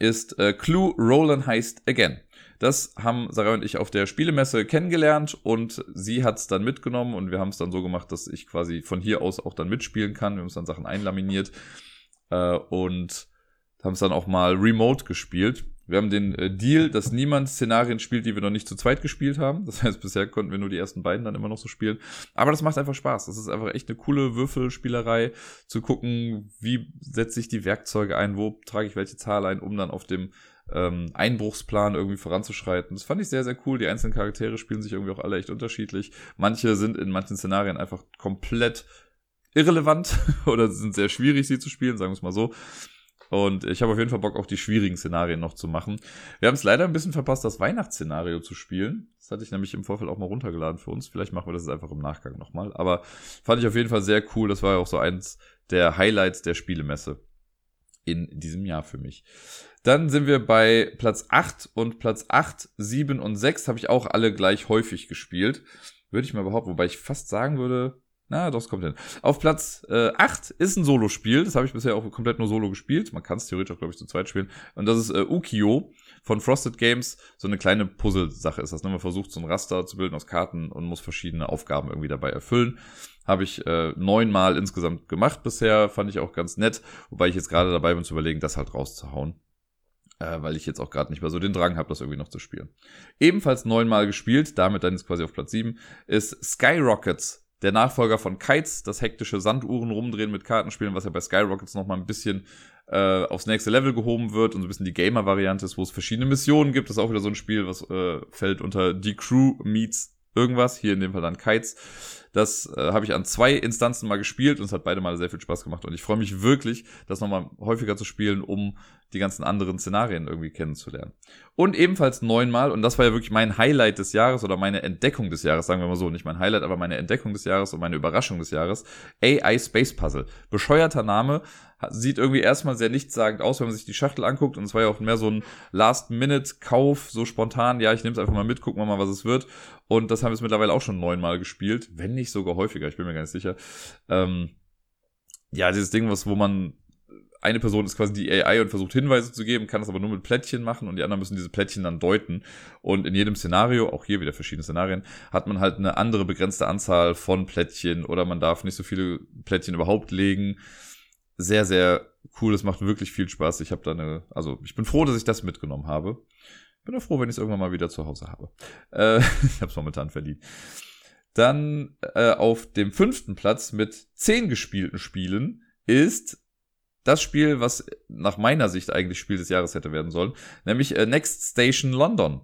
ist äh, Clue Roland Heist Again. Das haben Sarah und ich auf der Spielemesse kennengelernt und sie hat es dann mitgenommen und wir haben es dann so gemacht, dass ich quasi von hier aus auch dann mitspielen kann. Wir haben uns dann Sachen einlaminiert äh, und haben es dann auch mal remote gespielt. Wir haben den äh, Deal, dass niemand Szenarien spielt, die wir noch nicht zu zweit gespielt haben. Das heißt, bisher konnten wir nur die ersten beiden dann immer noch so spielen. Aber das macht einfach Spaß. Das ist einfach echt eine coole Würfelspielerei, zu gucken, wie setze ich die Werkzeuge ein, wo trage ich welche Zahl ein, um dann auf dem ähm, Einbruchsplan irgendwie voranzuschreiten. Das fand ich sehr, sehr cool. Die einzelnen Charaktere spielen sich irgendwie auch alle echt unterschiedlich. Manche sind in manchen Szenarien einfach komplett irrelevant oder sind sehr schwierig, sie zu spielen, sagen wir es mal so. Und ich habe auf jeden Fall Bock, auch die schwierigen Szenarien noch zu machen. Wir haben es leider ein bisschen verpasst, das Weihnachtsszenario zu spielen. Das hatte ich nämlich im Vorfeld auch mal runtergeladen für uns. Vielleicht machen wir das einfach im Nachgang nochmal. Aber fand ich auf jeden Fall sehr cool. Das war ja auch so eins der Highlights der Spielemesse in diesem Jahr für mich. Dann sind wir bei Platz 8 und Platz 8, 7 und 6 habe ich auch alle gleich häufig gespielt. Würde ich mal behaupten, wobei ich fast sagen würde, na, doch, kommt hin. Auf Platz äh, 8 ist ein Solo-Spiel. Das habe ich bisher auch komplett nur Solo gespielt. Man kann es theoretisch auch, glaube ich, zu zweit spielen. Und das ist äh, Ukio von Frosted Games. So eine kleine Puzzle-Sache ist das. Ne? Man versucht, so ein Raster zu bilden aus Karten und muss verschiedene Aufgaben irgendwie dabei erfüllen. Habe ich äh, neunmal insgesamt gemacht bisher. Fand ich auch ganz nett. Wobei ich jetzt gerade dabei bin zu überlegen, das halt rauszuhauen äh, weil ich jetzt auch gerade nicht mehr so den Drang habe, das irgendwie noch zu spielen. Ebenfalls neunmal gespielt, damit dann jetzt quasi auf Platz sieben, ist Skyrockets der Nachfolger von Kites, das hektische Sanduhren rumdrehen mit Kartenspielen, was ja bei Skyrockets noch mal ein bisschen äh, aufs nächste Level gehoben wird und so ein bisschen die Gamer-Variante ist, wo es verschiedene Missionen gibt. Das ist auch wieder so ein Spiel, was äh, fällt unter die Crew meets irgendwas, hier in dem Fall dann Kites. Das äh, habe ich an zwei Instanzen mal gespielt und es hat beide mal sehr viel Spaß gemacht. Und ich freue mich wirklich, das nochmal häufiger zu spielen, um die ganzen anderen Szenarien irgendwie kennenzulernen. Und ebenfalls neunmal, und das war ja wirklich mein Highlight des Jahres oder meine Entdeckung des Jahres, sagen wir mal so, nicht mein Highlight, aber meine Entdeckung des Jahres und meine Überraschung des Jahres, AI Space Puzzle. Bescheuerter Name, sieht irgendwie erstmal sehr nichtssagend aus, wenn man sich die Schachtel anguckt. Und es war ja auch mehr so ein Last-Minute-Kauf, so spontan, ja, ich nehme es einfach mal mit, gucken wir mal, was es wird. Und das haben wir es mittlerweile auch schon neunmal gespielt, wenn nicht sogar häufiger, ich bin mir gar nicht sicher. Ähm, ja, dieses Ding, was, wo man eine Person ist quasi die AI und versucht Hinweise zu geben, kann das aber nur mit Plättchen machen und die anderen müssen diese Plättchen dann deuten. Und in jedem Szenario, auch hier wieder verschiedene Szenarien, hat man halt eine andere begrenzte Anzahl von Plättchen oder man darf nicht so viele Plättchen überhaupt legen. Sehr, sehr cool, es macht wirklich viel Spaß. Ich habe da eine, also ich bin froh, dass ich das mitgenommen habe. Bin auch froh, wenn ich es irgendwann mal wieder zu Hause habe. Äh, ich habe es momentan verdient. Dann äh, auf dem fünften Platz mit zehn gespielten Spielen ist das Spiel, was nach meiner Sicht eigentlich Spiel des Jahres hätte werden sollen, nämlich äh, Next Station London.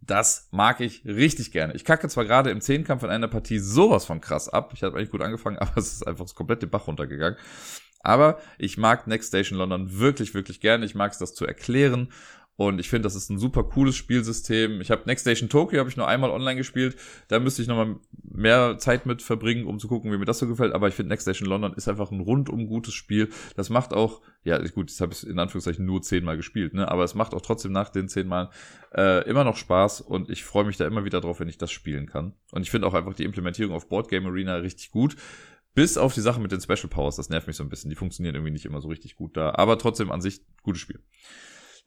Das mag ich richtig gerne. Ich kacke zwar gerade im Zehnkampf in einer Partie sowas von krass ab. Ich habe eigentlich gut angefangen, aber es ist einfach das komplette Bach runtergegangen. Aber ich mag Next Station London wirklich, wirklich gerne. Ich mag es, das zu erklären und ich finde, das ist ein super cooles Spielsystem. Ich habe Next Station Tokyo habe ich nur einmal online gespielt. Da müsste ich nochmal mehr Zeit mit verbringen, um zu gucken, wie mir das so gefällt. Aber ich finde, Next Station London ist einfach ein rundum gutes Spiel. Das macht auch, ja gut, das habe ich in Anführungszeichen nur zehnmal gespielt, ne? Aber es macht auch trotzdem nach den zehnmal äh, immer noch Spaß und ich freue mich da immer wieder drauf, wenn ich das spielen kann. Und ich finde auch einfach die Implementierung auf Board Game Arena richtig gut. Bis auf die Sache mit den Special Powers, das nervt mich so ein bisschen. Die funktionieren irgendwie nicht immer so richtig gut da. Aber trotzdem an sich gutes Spiel.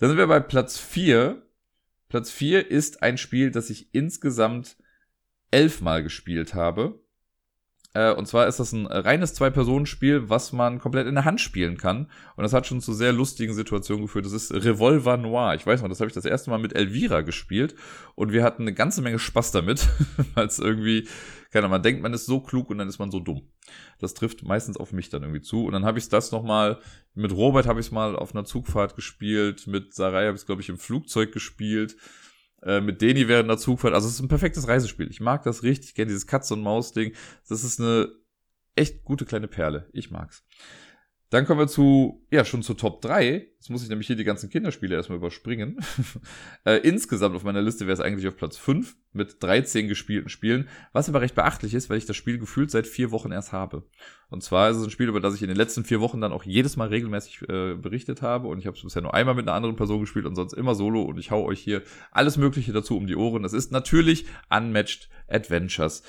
Dann sind wir bei Platz 4. Platz 4 ist ein Spiel, das ich insgesamt elfmal gespielt habe. Äh, und zwar ist das ein reines Zwei-Personen-Spiel, was man komplett in der Hand spielen kann. Und das hat schon zu sehr lustigen Situationen geführt. Das ist Revolver Noir. Ich weiß noch, das habe ich das erste Mal mit Elvira gespielt. Und wir hatten eine ganze Menge Spaß damit, weil es irgendwie, keine Ahnung, man denkt, man ist so klug und dann ist man so dumm. Das trifft meistens auf mich dann irgendwie zu. Und dann habe ich das nochmal, mit Robert habe ich es mal auf einer Zugfahrt gespielt, mit Sarai habe ich es, glaube ich, im Flugzeug gespielt. Äh, mit Deni während der Zugfahrt. Also es ist ein perfektes Reisespiel. Ich mag das richtig gerne, dieses Katz- und Maus-Ding. Das ist eine echt gute kleine Perle. Ich mag's. Dann kommen wir zu, ja, schon zu Top 3. Jetzt muss ich nämlich hier die ganzen Kinderspiele erstmal überspringen. äh, insgesamt auf meiner Liste wäre es eigentlich auf Platz 5 mit 13 gespielten Spielen, was aber recht beachtlich ist, weil ich das Spiel gefühlt seit vier Wochen erst habe. Und zwar ist es ein Spiel, über das ich in den letzten vier Wochen dann auch jedes Mal regelmäßig äh, berichtet habe und ich habe es bisher nur einmal mit einer anderen Person gespielt und sonst immer solo und ich hau euch hier alles Mögliche dazu um die Ohren. Es ist natürlich Unmatched Adventures.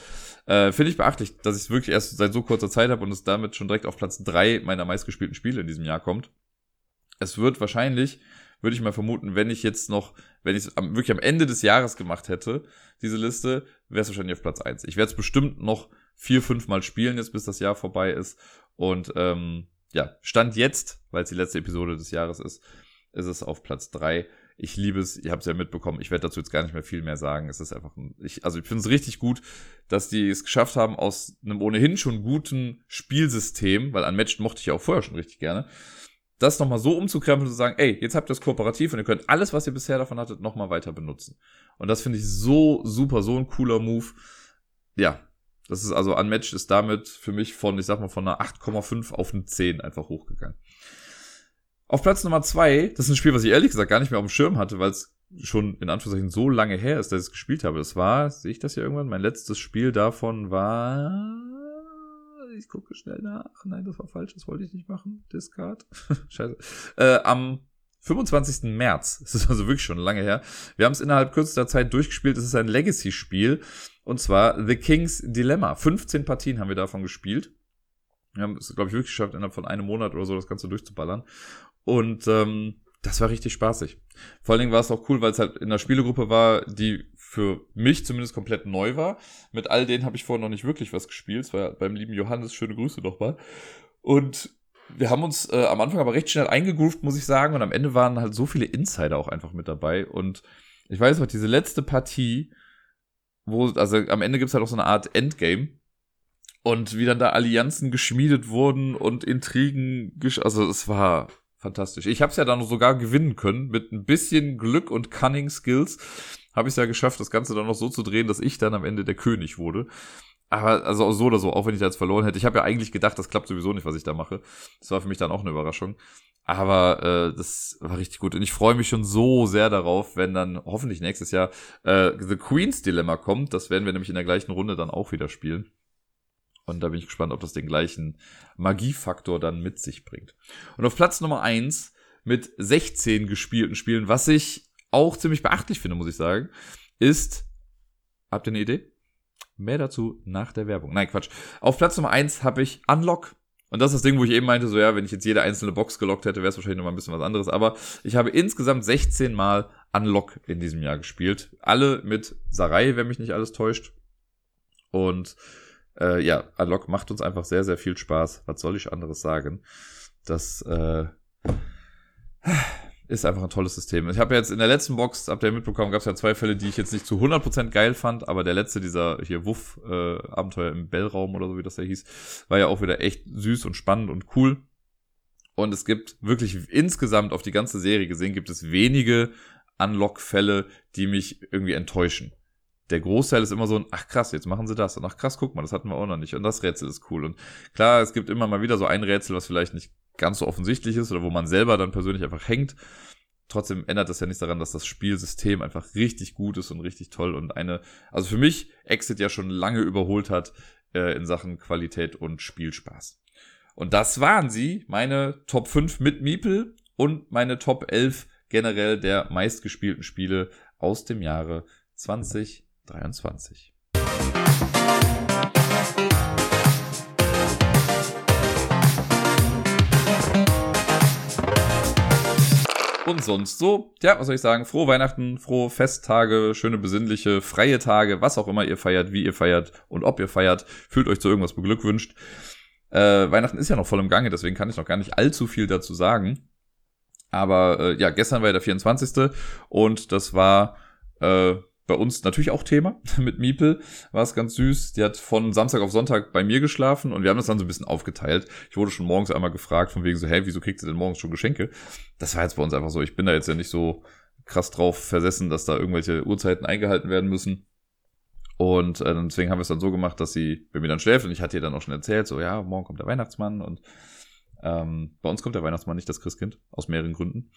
Äh, Finde ich beachtlich, dass ich es wirklich erst seit so kurzer Zeit habe und es damit schon direkt auf Platz drei meiner meistgespielten Spiele in diesem Jahr kommt. Es wird wahrscheinlich, würde ich mal vermuten, wenn ich jetzt noch, wenn ich es wirklich am Ende des Jahres gemacht hätte, diese Liste, wäre es wahrscheinlich auf Platz eins. Ich werde es bestimmt noch vier, fünf Mal spielen, jetzt bis das Jahr vorbei ist. Und ähm, ja, Stand jetzt, weil es die letzte Episode des Jahres ist, ist es auf Platz drei. Ich liebe es, ihr habt es ja mitbekommen, ich werde dazu jetzt gar nicht mehr viel mehr sagen. Es ist einfach ein, ich, also ich finde es richtig gut, dass die es geschafft haben, aus einem ohnehin schon guten Spielsystem, weil Unmatched mochte ich ja auch vorher schon richtig gerne, das nochmal so umzukrempeln und zu sagen, ey, jetzt habt ihr es kooperativ und ihr könnt alles, was ihr bisher davon hattet, nochmal weiter benutzen. Und das finde ich so super, so ein cooler Move. Ja, das ist also Unmatched ist damit für mich von, ich sag mal, von einer 8,5 auf eine 10 einfach hochgegangen. Auf Platz Nummer 2, das ist ein Spiel, was ich ehrlich gesagt gar nicht mehr auf dem Schirm hatte, weil es schon in Anführungszeichen so lange her ist, dass ich es gespielt habe. Das war, sehe ich das hier irgendwann? Mein letztes Spiel davon war ich gucke schnell nach. Nein, das war falsch, das wollte ich nicht machen. Discard. Scheiße. Äh, am 25. März. Das ist also wirklich schon lange her. Wir haben es innerhalb kürzester Zeit durchgespielt. Es ist ein Legacy-Spiel. Und zwar The King's Dilemma. 15 Partien haben wir davon gespielt. Wir haben es, glaube ich, wirklich geschafft, innerhalb von einem Monat oder so das Ganze durchzuballern. Und ähm, das war richtig spaßig. Vor allen Dingen war es auch cool, weil es halt in der Spielegruppe war, die für mich zumindest komplett neu war. Mit all denen habe ich vorher noch nicht wirklich was gespielt. Es war beim lieben Johannes, schöne Grüße nochmal. Und wir haben uns äh, am Anfang aber recht schnell eingegroovt, muss ich sagen. Und am Ende waren halt so viele Insider auch einfach mit dabei. Und ich weiß noch, diese letzte Partie, wo, also am Ende gibt's halt auch so eine Art Endgame. Und wie dann da Allianzen geschmiedet wurden und Intrigen, also es war fantastisch. Ich habe es ja dann sogar gewinnen können mit ein bisschen Glück und Cunning Skills habe ich es ja geschafft, das Ganze dann noch so zu drehen, dass ich dann am Ende der König wurde. Aber also so oder so, auch wenn ich da jetzt verloren hätte. Ich habe ja eigentlich gedacht, das klappt sowieso nicht, was ich da mache. Das war für mich dann auch eine Überraschung. Aber äh, das war richtig gut. Und ich freue mich schon so sehr darauf, wenn dann hoffentlich nächstes Jahr äh, The Queen's Dilemma kommt. Das werden wir nämlich in der gleichen Runde dann auch wieder spielen. Und da bin ich gespannt, ob das den gleichen Magiefaktor dann mit sich bringt. Und auf Platz Nummer eins mit 16 gespielten Spielen, was ich auch ziemlich beachtlich finde, muss ich sagen, ist, habt ihr eine Idee? Mehr dazu nach der Werbung. Nein, Quatsch. Auf Platz Nummer eins habe ich Unlock. Und das ist das Ding, wo ich eben meinte, so ja, wenn ich jetzt jede einzelne Box gelockt hätte, wäre es wahrscheinlich noch mal ein bisschen was anderes. Aber ich habe insgesamt 16 Mal Unlock in diesem Jahr gespielt. Alle mit Sarai, wenn mich nicht alles täuscht. Und äh, ja, Unlock macht uns einfach sehr, sehr viel Spaß. Was soll ich anderes sagen? Das äh, ist einfach ein tolles System. Ich habe jetzt in der letzten Box, habt ihr mitbekommen, gab es ja zwei Fälle, die ich jetzt nicht zu 100% geil fand, aber der letzte, dieser hier Wuff-Abenteuer äh, im Bellraum oder so, wie das da hieß, war ja auch wieder echt süß und spannend und cool. Und es gibt wirklich insgesamt auf die ganze Serie gesehen, gibt es wenige Unlock-Fälle, die mich irgendwie enttäuschen. Der Großteil ist immer so ein, ach krass, jetzt machen sie das. Und ach krass, guck mal, das hatten wir auch noch nicht. Und das Rätsel ist cool. Und klar, es gibt immer mal wieder so ein Rätsel, was vielleicht nicht ganz so offensichtlich ist oder wo man selber dann persönlich einfach hängt. Trotzdem ändert das ja nichts daran, dass das Spielsystem einfach richtig gut ist und richtig toll und eine, also für mich Exit ja schon lange überholt hat äh, in Sachen Qualität und Spielspaß. Und das waren sie, meine Top 5 mit Miepel und meine Top 11 generell der meistgespielten Spiele aus dem Jahre 2023. und sonst so. Ja, was soll ich sagen? Frohe Weihnachten, frohe Festtage, schöne besinnliche, freie Tage, was auch immer ihr feiert, wie ihr feiert und ob ihr feiert. Fühlt euch zu irgendwas beglückwünscht. Äh, Weihnachten ist ja noch voll im Gange, deswegen kann ich noch gar nicht allzu viel dazu sagen. Aber äh, ja, gestern war ja der 24. und das war äh, bei uns natürlich auch Thema. Mit Miepel war es ganz süß. Die hat von Samstag auf Sonntag bei mir geschlafen und wir haben das dann so ein bisschen aufgeteilt. Ich wurde schon morgens einmal gefragt, von wegen so, hey, wieso kriegt sie denn morgens schon Geschenke? Das war jetzt bei uns einfach so. Ich bin da jetzt ja nicht so krass drauf versessen, dass da irgendwelche Uhrzeiten eingehalten werden müssen. Und äh, deswegen haben wir es dann so gemacht, dass sie bei mir dann schläft und ich hatte ihr dann auch schon erzählt, so ja, morgen kommt der Weihnachtsmann und ähm, bei uns kommt der Weihnachtsmann nicht das Christkind, aus mehreren Gründen.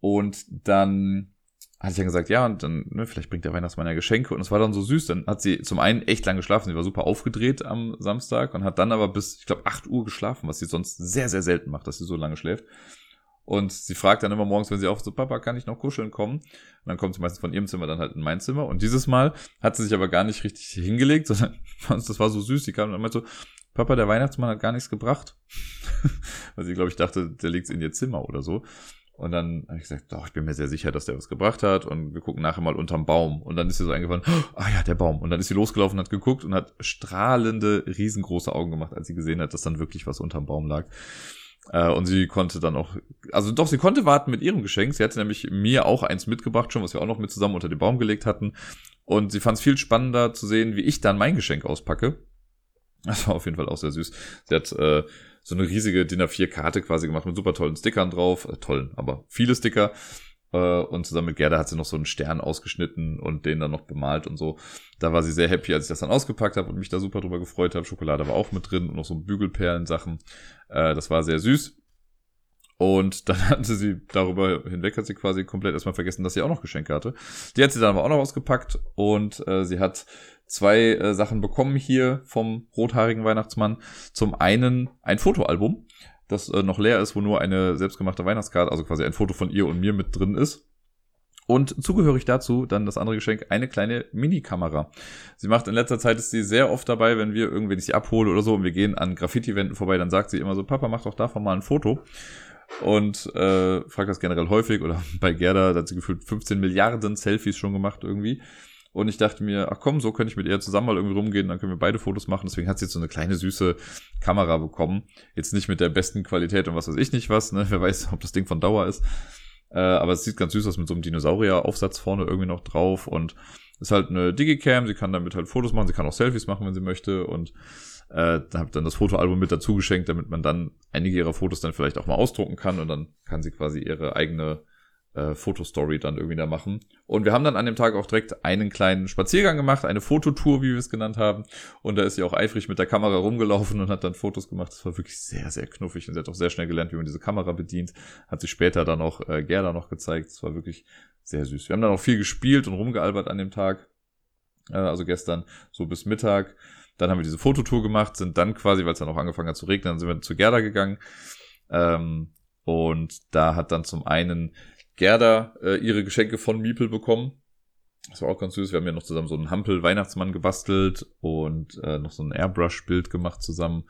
Und dann hatte ich dann gesagt, ja, und dann, ne, vielleicht bringt der Weihnachtsmann ja Geschenke. Und es war dann so süß. Dann hat sie zum einen echt lang geschlafen. Sie war super aufgedreht am Samstag und hat dann aber bis, ich glaube, 8 Uhr geschlafen, was sie sonst sehr, sehr selten macht, dass sie so lange schläft. Und sie fragt dann immer morgens, wenn sie auf so, Papa, kann ich noch kuscheln kommen? Und dann kommt sie meistens von ihrem Zimmer dann halt in mein Zimmer. Und dieses Mal hat sie sich aber gar nicht richtig hingelegt, sondern das war so süß. Sie kam dann meinte so, Papa, der Weihnachtsmann hat gar nichts gebracht. Weil sie, glaube ich, dachte, der liegt in ihr Zimmer oder so. Und dann habe ich gesagt, doch, ich bin mir sehr sicher, dass der was gebracht hat. Und wir gucken nachher mal unterm Baum. Und dann ist sie so eingefallen, ah ja, der Baum. Und dann ist sie losgelaufen, hat geguckt und hat strahlende, riesengroße Augen gemacht, als sie gesehen hat, dass dann wirklich was unterm Baum lag. Äh, und sie konnte dann auch, also doch, sie konnte warten mit ihrem Geschenk. Sie hatte nämlich mir auch eins mitgebracht, schon, was wir auch noch mit zusammen unter den Baum gelegt hatten. Und sie fand es viel spannender zu sehen, wie ich dann mein Geschenk auspacke. Das war auf jeden Fall auch sehr süß. Sie hat äh, so eine riesige DIN A4-Karte quasi gemacht mit super tollen Stickern drauf. Äh, tollen, aber viele Sticker. Äh, und zusammen mit Gerda hat sie noch so einen Stern ausgeschnitten und den dann noch bemalt und so. Da war sie sehr happy, als ich das dann ausgepackt habe und mich da super drüber gefreut habe. Schokolade war auch mit drin und noch so Bügelperlen-Sachen. Äh, das war sehr süß. Und dann hatte sie darüber hinweg, hat sie quasi komplett erstmal vergessen, dass sie auch noch Geschenke hatte. Die hat sie dann aber auch noch ausgepackt und äh, sie hat zwei äh, Sachen bekommen hier vom rothaarigen Weihnachtsmann. Zum einen ein Fotoalbum, das äh, noch leer ist, wo nur eine selbstgemachte Weihnachtskarte, also quasi ein Foto von ihr und mir mit drin ist. Und zugehörig dazu dann das andere Geschenk, eine kleine Mini-Kamera. Sie macht in letzter Zeit ist sie sehr oft dabei, wenn wir irgendwie ich sie abhole oder so und wir gehen an Graffiti-Wänden vorbei, dann sagt sie immer so, Papa, mach doch davon mal ein Foto. Und äh, fragt das generell häufig oder bei Gerda, da hat sie gefühlt 15 Milliarden Selfies schon gemacht irgendwie. Und ich dachte mir, ach komm, so könnte ich mit ihr zusammen mal irgendwie rumgehen, dann können wir beide Fotos machen. Deswegen hat sie jetzt so eine kleine süße Kamera bekommen. Jetzt nicht mit der besten Qualität und was weiß ich nicht was, ne? Wer weiß, ob das Ding von Dauer ist. Äh, aber es sieht ganz süß aus mit so einem Dinosaurier-Aufsatz vorne irgendwie noch drauf und ist halt eine Digicam, sie kann damit halt Fotos machen, sie kann auch Selfies machen, wenn sie möchte und äh, da habe dann das Fotoalbum mit dazu geschenkt, damit man dann einige ihrer Fotos dann vielleicht auch mal ausdrucken kann und dann kann sie quasi ihre eigene äh, Fotostory dann irgendwie da machen. Und wir haben dann an dem Tag auch direkt einen kleinen Spaziergang gemacht, eine Fototour, wie wir es genannt haben. Und da ist sie auch eifrig mit der Kamera rumgelaufen und hat dann Fotos gemacht. Das war wirklich sehr, sehr knuffig. Und sie hat auch sehr schnell gelernt, wie man diese Kamera bedient. Hat sie später dann auch äh, Gerda noch gezeigt. Das war wirklich sehr süß. Wir haben dann auch viel gespielt und rumgealbert an dem Tag. Äh, also gestern so bis Mittag. Dann haben wir diese Fototour gemacht, sind dann quasi, weil es dann auch angefangen hat zu regnen, dann sind wir zu Gerda gegangen. Ähm, und da hat dann zum einen Gerda äh, ihre Geschenke von Miepel bekommen. Das war auch ganz süß. Wir haben ja noch zusammen so einen Hampel-Weihnachtsmann gebastelt und äh, noch so ein Airbrush-Bild gemacht zusammen.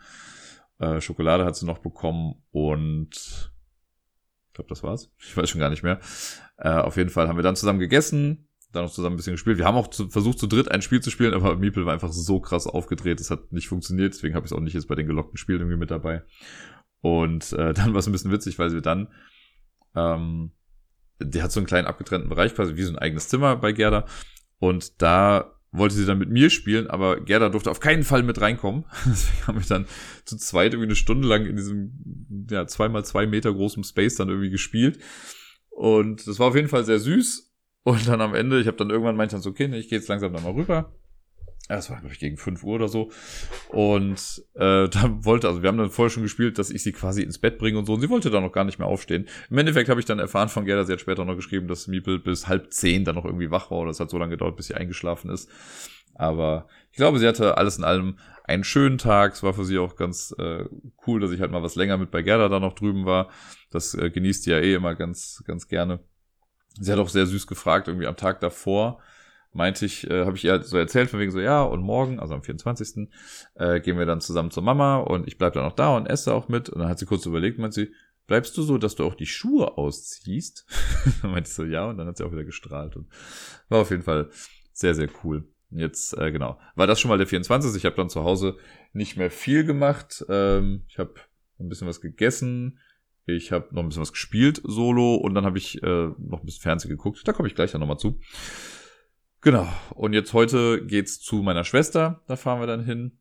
Äh, Schokolade hat sie noch bekommen und ich glaube, das war's. Ich weiß schon gar nicht mehr. Äh, auf jeden Fall haben wir dann zusammen gegessen, dann noch zusammen ein bisschen gespielt. Wir haben auch zu, versucht, zu dritt ein Spiel zu spielen, aber Miepel war einfach so krass aufgedreht, es hat nicht funktioniert. Deswegen habe ich es auch nicht jetzt bei den gelockten Spielen irgendwie mit dabei. Und äh, dann war es ein bisschen witzig, weil wir dann ähm, die hat so einen kleinen abgetrennten Bereich, quasi wie so ein eigenes Zimmer bei Gerda. Und da wollte sie dann mit mir spielen, aber Gerda durfte auf keinen Fall mit reinkommen. Deswegen haben wir dann zu zweit irgendwie eine Stunde lang in diesem, ja, zweimal zwei Meter großen Space dann irgendwie gespielt. Und das war auf jeden Fall sehr süß. Und dann am Ende, ich habe dann irgendwann meinte dann so, okay, ich gehe jetzt langsam da mal rüber. Das war, glaube ich, gegen 5 Uhr oder so. Und äh, da wollte, also wir haben dann vorher schon gespielt, dass ich sie quasi ins Bett bringe und so. Und sie wollte da noch gar nicht mehr aufstehen. Im Endeffekt habe ich dann erfahren von Gerda, sie hat später noch geschrieben, dass Miepel bis halb zehn dann noch irgendwie wach war. Oder es hat so lange gedauert, bis sie eingeschlafen ist. Aber ich glaube, sie hatte alles in allem einen schönen Tag. Es war für sie auch ganz äh, cool, dass ich halt mal was länger mit bei Gerda da noch drüben war. Das äh, genießt sie ja eh immer ganz, ganz gerne. Sie hat auch sehr süß gefragt, irgendwie am Tag davor meinte ich, äh, habe ich ihr so erzählt, von wegen so, ja, und morgen, also am 24. Äh, gehen wir dann zusammen zur Mama und ich bleib dann noch da und esse auch mit. Und dann hat sie kurz überlegt, meint sie, bleibst du so, dass du auch die Schuhe ausziehst? dann meinte ich so, ja, und dann hat sie auch wieder gestrahlt und war auf jeden Fall sehr, sehr cool. Jetzt, äh, genau, war das schon mal der 24. Ich habe dann zu Hause nicht mehr viel gemacht. Ähm, ich habe ein bisschen was gegessen. Ich habe noch ein bisschen was gespielt, solo, und dann habe ich äh, noch ein bisschen Fernsehen geguckt. Da komme ich gleich dann nochmal zu. Genau. Und jetzt heute geht's zu meiner Schwester. Da fahren wir dann hin.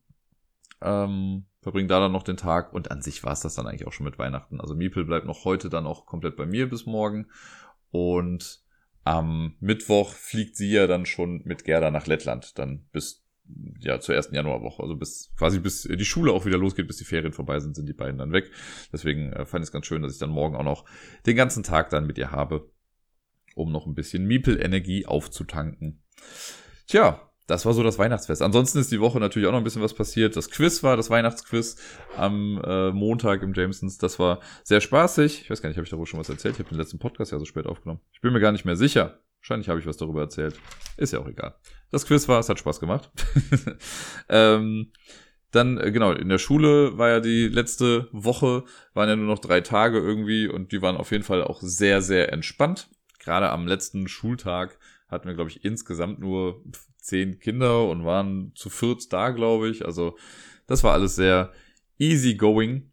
Ähm, verbringen da dann noch den Tag. Und an sich war es das dann eigentlich auch schon mit Weihnachten. Also Miepel bleibt noch heute dann auch komplett bei mir bis morgen. Und am Mittwoch fliegt sie ja dann schon mit Gerda nach Lettland. Dann bis ja zur ersten Januarwoche. Also bis quasi bis die Schule auch wieder losgeht, bis die Ferien vorbei sind, sind die beiden dann weg. Deswegen äh, fand ich es ganz schön, dass ich dann morgen auch noch den ganzen Tag dann mit ihr habe, um noch ein bisschen Miepel-Energie aufzutanken. Tja, das war so das Weihnachtsfest. Ansonsten ist die Woche natürlich auch noch ein bisschen was passiert. Das Quiz war, das Weihnachtsquiz am äh, Montag im Jamesons. Das war sehr spaßig. Ich weiß gar nicht, habe ich darüber schon was erzählt? Ich habe den letzten Podcast ja so spät aufgenommen. Ich bin mir gar nicht mehr sicher. Wahrscheinlich habe ich was darüber erzählt. Ist ja auch egal. Das Quiz war, es hat Spaß gemacht. ähm, dann, äh, genau, in der Schule war ja die letzte Woche, waren ja nur noch drei Tage irgendwie und die waren auf jeden Fall auch sehr, sehr entspannt. Gerade am letzten Schultag hatten wir, glaube ich, insgesamt nur zehn Kinder und waren zu viert da, glaube ich. Also das war alles sehr easy going.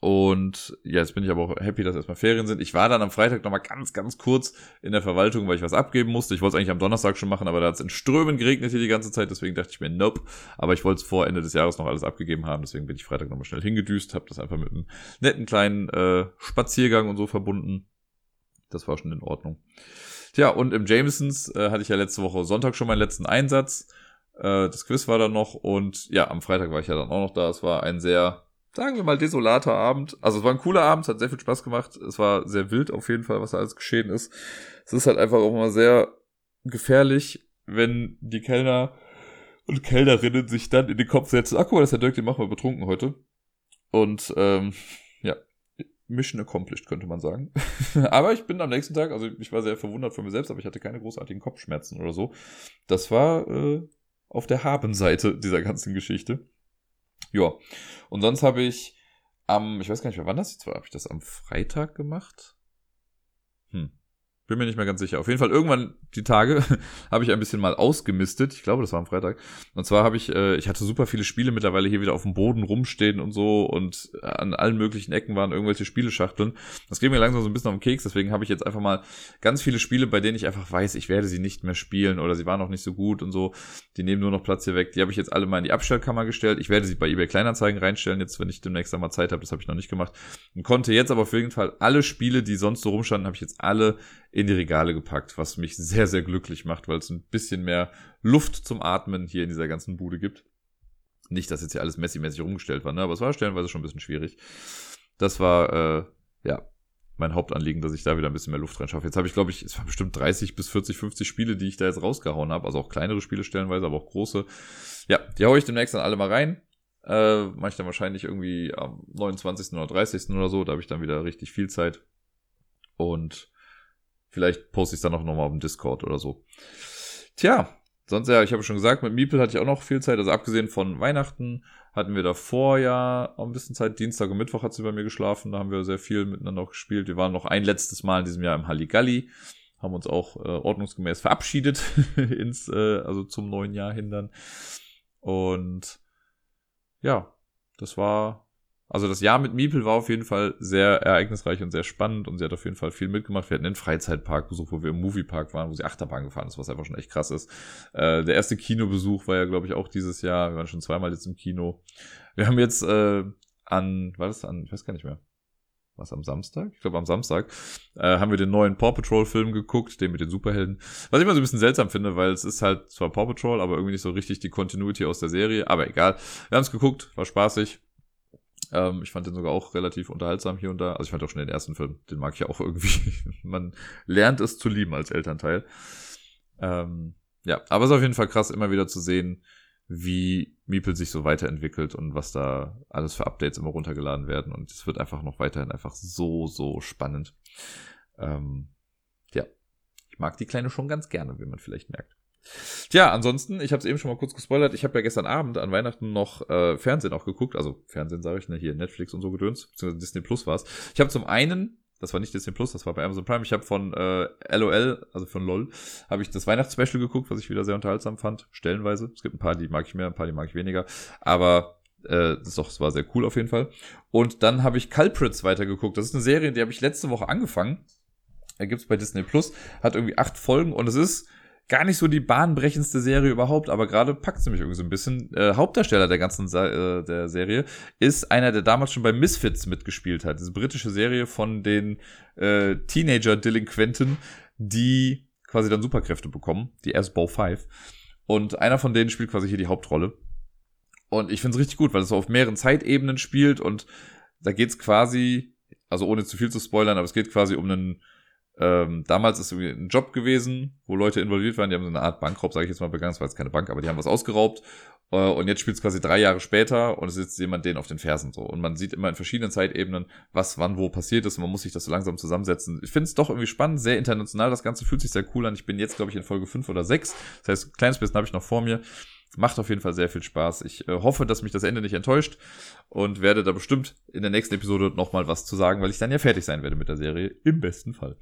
Und ja, jetzt bin ich aber auch happy, dass erstmal Ferien sind. Ich war dann am Freitag nochmal ganz, ganz kurz in der Verwaltung, weil ich was abgeben musste. Ich wollte es eigentlich am Donnerstag schon machen, aber da hat es in Strömen geregnet hier die ganze Zeit. Deswegen dachte ich mir, nope. Aber ich wollte es vor Ende des Jahres noch alles abgegeben haben. Deswegen bin ich Freitag nochmal schnell hingedüst, habe das einfach mit einem netten kleinen äh, Spaziergang und so verbunden. Das war schon in Ordnung. Tja, und im Jamesons äh, hatte ich ja letzte Woche Sonntag schon meinen letzten Einsatz. Äh, das Quiz war dann noch und ja, am Freitag war ich ja dann auch noch da. Es war ein sehr sagen wir mal, desolater Abend. Also es war ein cooler Abend, es hat sehr viel Spaß gemacht. Es war sehr wild auf jeden Fall, was da alles geschehen ist. Es ist halt einfach auch mal sehr gefährlich, wenn die Kellner und Kellnerinnen sich dann in den Kopf setzen, ach guck mal, das ist der Dirk, den machen wir betrunken heute. Und ähm, Mission accomplished, könnte man sagen. aber ich bin am nächsten Tag, also ich war sehr verwundert von mir selbst, aber ich hatte keine großartigen Kopfschmerzen oder so. Das war äh, auf der Habenseite dieser ganzen Geschichte. Ja. Und sonst habe ich am, ich weiß gar nicht mehr, wann das jetzt war, habe ich das am Freitag gemacht? Hm. Bin mir nicht mehr ganz sicher. Auf jeden Fall irgendwann die Tage habe ich ein bisschen mal ausgemistet. Ich glaube, das war am Freitag. Und zwar habe ich, äh, ich hatte super viele Spiele mittlerweile hier wieder auf dem Boden rumstehen und so und an allen möglichen Ecken waren irgendwelche Spieleschachteln. Das geht mir langsam so ein bisschen auf den Keks. Deswegen habe ich jetzt einfach mal ganz viele Spiele, bei denen ich einfach weiß, ich werde sie nicht mehr spielen oder sie waren noch nicht so gut und so. Die nehmen nur noch Platz hier weg. Die habe ich jetzt alle mal in die Abstellkammer gestellt. Ich werde sie bei eBay Kleinanzeigen reinstellen, jetzt, wenn ich demnächst einmal Zeit habe. Das habe ich noch nicht gemacht. Und konnte jetzt aber auf jeden Fall alle Spiele, die sonst so rumstanden, habe ich jetzt alle in die Regale gepackt, was mich sehr, sehr glücklich macht, weil es ein bisschen mehr Luft zum Atmen hier in dieser ganzen Bude gibt. Nicht, dass jetzt hier alles messi-mäßig rumgestellt war, ne? aber es war stellenweise schon ein bisschen schwierig. Das war, äh, ja, mein Hauptanliegen, dass ich da wieder ein bisschen mehr Luft reinschaffe. Jetzt habe ich, glaube ich, es war bestimmt 30 bis 40, 50 Spiele, die ich da jetzt rausgehauen habe. Also auch kleinere Spiele stellenweise, aber auch große. Ja, die haue ich demnächst dann alle mal rein. Äh, mache ich dann wahrscheinlich irgendwie am 29. oder 30. oder so. Da habe ich dann wieder richtig viel Zeit. Und Vielleicht poste ich es dann auch nochmal auf dem Discord oder so. Tja, sonst ja, ich habe schon gesagt, mit Miepel hatte ich auch noch viel Zeit. Also abgesehen von Weihnachten hatten wir davor ja auch ein bisschen Zeit. Dienstag und Mittwoch hat sie bei mir geschlafen. Da haben wir sehr viel miteinander auch gespielt. Wir waren noch ein letztes Mal in diesem Jahr im Halligalli. Haben uns auch äh, ordnungsgemäß verabschiedet ins, äh, also zum neuen Jahr hin dann. Und ja, das war also das Jahr mit Miepel war auf jeden Fall sehr ereignisreich und sehr spannend und sie hat auf jeden Fall viel mitgemacht. Wir hatten einen Freizeitpark besucht, wo wir im Moviepark waren, wo sie Achterbahn gefahren ist, was einfach schon echt krass ist. Äh, der erste Kinobesuch war ja, glaube ich, auch dieses Jahr. Wir waren schon zweimal jetzt im Kino. Wir haben jetzt äh, an, war das an, ich weiß gar nicht mehr, was am Samstag? Ich glaube am Samstag äh, haben wir den neuen Paw Patrol Film geguckt, den mit den Superhelden. Was ich immer so ein bisschen seltsam finde, weil es ist halt zwar Paw Patrol, aber irgendwie nicht so richtig die Continuity aus der Serie. Aber egal. Wir haben es geguckt, war spaßig. Ähm, ich fand den sogar auch relativ unterhaltsam hier und da. Also ich fand auch schon den ersten Film, den mag ich ja auch irgendwie. Man lernt es zu lieben als Elternteil. Ähm, ja, aber es ist auf jeden Fall krass, immer wieder zu sehen, wie Meeple sich so weiterentwickelt und was da alles für Updates immer runtergeladen werden. Und es wird einfach noch weiterhin einfach so, so spannend. Ähm, ja, ich mag die Kleine schon ganz gerne, wie man vielleicht merkt. Tja, ansonsten, ich habe es eben schon mal kurz gespoilert, ich habe ja gestern Abend an Weihnachten noch äh, Fernsehen auch geguckt, also Fernsehen sage ich, ne, hier Netflix und so gedöns, beziehungsweise Disney Plus war's. Ich habe zum einen, das war nicht Disney Plus, das war bei Amazon Prime, ich habe von äh, LOL, also von LOL, habe ich das Weihnachtsspecial geguckt, was ich wieder sehr unterhaltsam fand, stellenweise. Es gibt ein paar, die mag ich mehr, ein paar, die mag ich weniger, aber äh, doch, das war sehr cool auf jeden Fall. Und dann habe ich Culprits weitergeguckt. Das ist eine Serie, die habe ich letzte Woche angefangen. Da gibt's bei Disney Plus, hat irgendwie acht Folgen und es ist gar nicht so die bahnbrechendste Serie überhaupt, aber gerade packt sie mich irgendwie so ein bisschen. Äh, Hauptdarsteller der ganzen äh, der Serie ist einer, der damals schon bei Misfits mitgespielt hat. Diese britische Serie von den äh, Teenager-Delinquenten, die quasi dann Superkräfte bekommen, die S-Bow 5. Und einer von denen spielt quasi hier die Hauptrolle. Und ich finde es richtig gut, weil es auf mehreren Zeitebenen spielt und da geht's quasi, also ohne zu viel zu spoilern, aber es geht quasi um einen ähm, damals ist irgendwie ein Job gewesen, wo Leute involviert waren. Die haben so eine Art Bankraub, sage ich jetzt mal, begangen. Es war jetzt keine Bank, aber die haben was ausgeraubt. Äh, und jetzt spielt es quasi drei Jahre später und es sitzt jemand denen auf den Fersen so. Und man sieht immer in verschiedenen Zeitebenen, was wann wo passiert ist. Und man muss sich das so langsam zusammensetzen. Ich finde es doch irgendwie spannend, sehr international. Das Ganze fühlt sich sehr cool an. Ich bin jetzt, glaube ich, in Folge fünf oder sechs. Das heißt, ein kleines bisschen habe ich noch vor mir. Macht auf jeden Fall sehr viel Spaß. Ich äh, hoffe, dass mich das Ende nicht enttäuscht und werde da bestimmt in der nächsten Episode nochmal was zu sagen, weil ich dann ja fertig sein werde mit der Serie. Im besten Fall.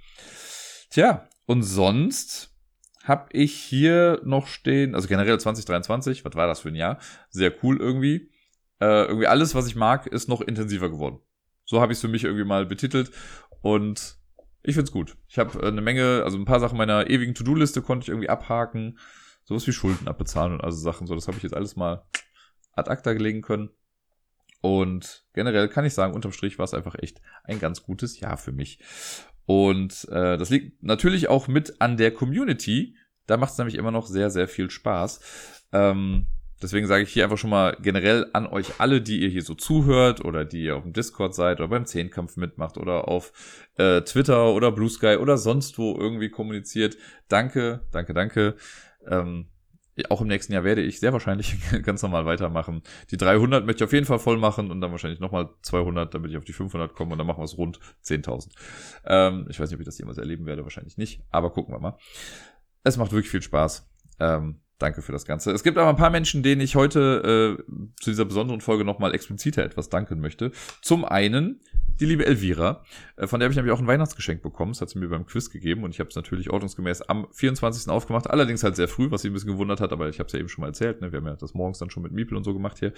Tja, und sonst habe ich hier noch stehen, also generell 2023, was war das für ein Jahr? Sehr cool irgendwie. Äh, irgendwie alles, was ich mag, ist noch intensiver geworden. So habe ich es für mich irgendwie mal betitelt. Und ich find's gut. Ich habe äh, eine Menge, also ein paar Sachen meiner ewigen To-Do-Liste konnte ich irgendwie abhaken. Sowas wie Schulden abbezahlen und also Sachen. So, das habe ich jetzt alles mal ad acta gelegen können. Und generell kann ich sagen, unterm Strich war es einfach echt ein ganz gutes Jahr für mich. Und äh, das liegt natürlich auch mit an der Community. Da macht es nämlich immer noch sehr, sehr viel Spaß. Ähm, deswegen sage ich hier einfach schon mal generell an euch alle, die ihr hier so zuhört oder die ihr auf dem Discord seid oder beim Zehnkampf mitmacht oder auf äh, Twitter oder Blue Sky oder sonst wo irgendwie kommuniziert. Danke, danke, danke. Ähm, auch im nächsten Jahr werde ich sehr wahrscheinlich ganz normal weitermachen. Die 300 möchte ich auf jeden Fall voll machen und dann wahrscheinlich nochmal 200, damit ich auf die 500 komme und dann machen wir es rund 10.000. Ähm, ich weiß nicht, ob ich das jemals erleben werde, wahrscheinlich nicht, aber gucken wir mal. Es macht wirklich viel Spaß. Ähm, Danke für das Ganze. Es gibt aber ein paar Menschen, denen ich heute äh, zu dieser besonderen Folge nochmal expliziter etwas danken möchte. Zum einen die liebe Elvira, äh, von der habe ich nämlich auch ein Weihnachtsgeschenk bekommen. Das hat sie mir beim Quiz gegeben und ich habe es natürlich ordnungsgemäß am 24. aufgemacht. Allerdings halt sehr früh, was sie ein bisschen gewundert hat, aber ich habe es ja eben schon mal erzählt. Ne? Wir haben ja das morgens dann schon mit Miepel und so gemacht hier.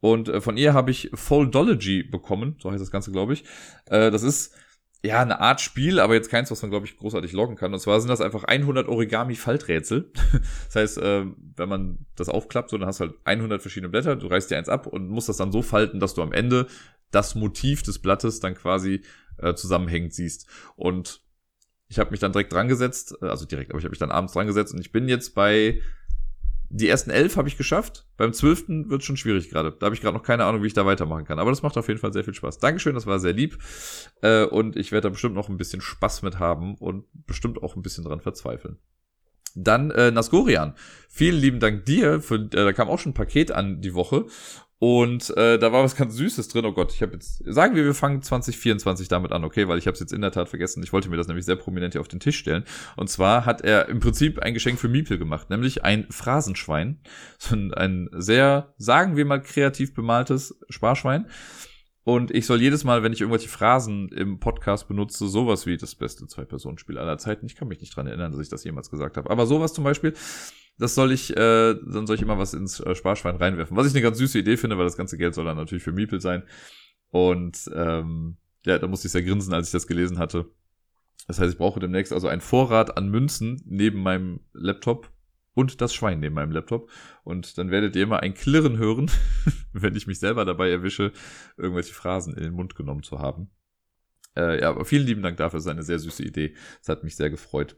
Und äh, von ihr habe ich Foldology bekommen, so heißt das Ganze, glaube ich. Äh, das ist ja, eine Art Spiel, aber jetzt keins, was man, glaube ich, großartig loggen kann. Und zwar sind das einfach 100 Origami-Falträtsel. das heißt, äh, wenn man das aufklappt, so, dann hast du halt 100 verschiedene Blätter, du reißt dir eins ab und musst das dann so falten, dass du am Ende das Motiv des Blattes dann quasi äh, zusammenhängend siehst. Und ich habe mich dann direkt dran gesetzt, äh, also direkt, aber ich habe mich dann abends dran gesetzt und ich bin jetzt bei die ersten elf habe ich geschafft. Beim zwölften wird schon schwierig gerade. Da habe ich gerade noch keine Ahnung, wie ich da weitermachen kann. Aber das macht auf jeden Fall sehr viel Spaß. Dankeschön, das war sehr lieb. Äh, und ich werde da bestimmt noch ein bisschen Spaß mit haben und bestimmt auch ein bisschen dran verzweifeln. Dann äh, Nasgorian. Vielen lieben Dank dir. Für, äh, da kam auch schon ein Paket an die Woche. Und äh, da war was ganz Süßes drin. Oh Gott, ich habe jetzt, sagen wir, wir fangen 2024 damit an, okay, weil ich habe es jetzt in der Tat vergessen. Ich wollte mir das nämlich sehr prominent hier auf den Tisch stellen. Und zwar hat er im Prinzip ein Geschenk für Miepel gemacht, nämlich ein Phrasenschwein. So ein, ein sehr, sagen wir mal, kreativ bemaltes Sparschwein. Und ich soll jedes Mal, wenn ich irgendwelche Phrasen im Podcast benutze, sowas wie das beste Zwei-Personen-Spiel aller Zeiten. Ich kann mich nicht dran erinnern, dass ich das jemals gesagt habe. Aber sowas zum Beispiel, das soll ich, äh, dann soll ich immer was ins äh, Sparschwein reinwerfen. Was ich eine ganz süße Idee finde, weil das ganze Geld soll dann natürlich für Miepel sein. Und ähm, ja, da musste ich sehr grinsen, als ich das gelesen hatte. Das heißt, ich brauche demnächst also einen Vorrat an Münzen neben meinem Laptop und das Schwein neben meinem Laptop. Und dann werdet ihr immer ein Klirren hören, wenn ich mich selber dabei erwische, irgendwelche Phrasen in den Mund genommen zu haben. Äh, ja, aber vielen lieben Dank dafür, das ist eine sehr süße Idee. Das hat mich sehr gefreut.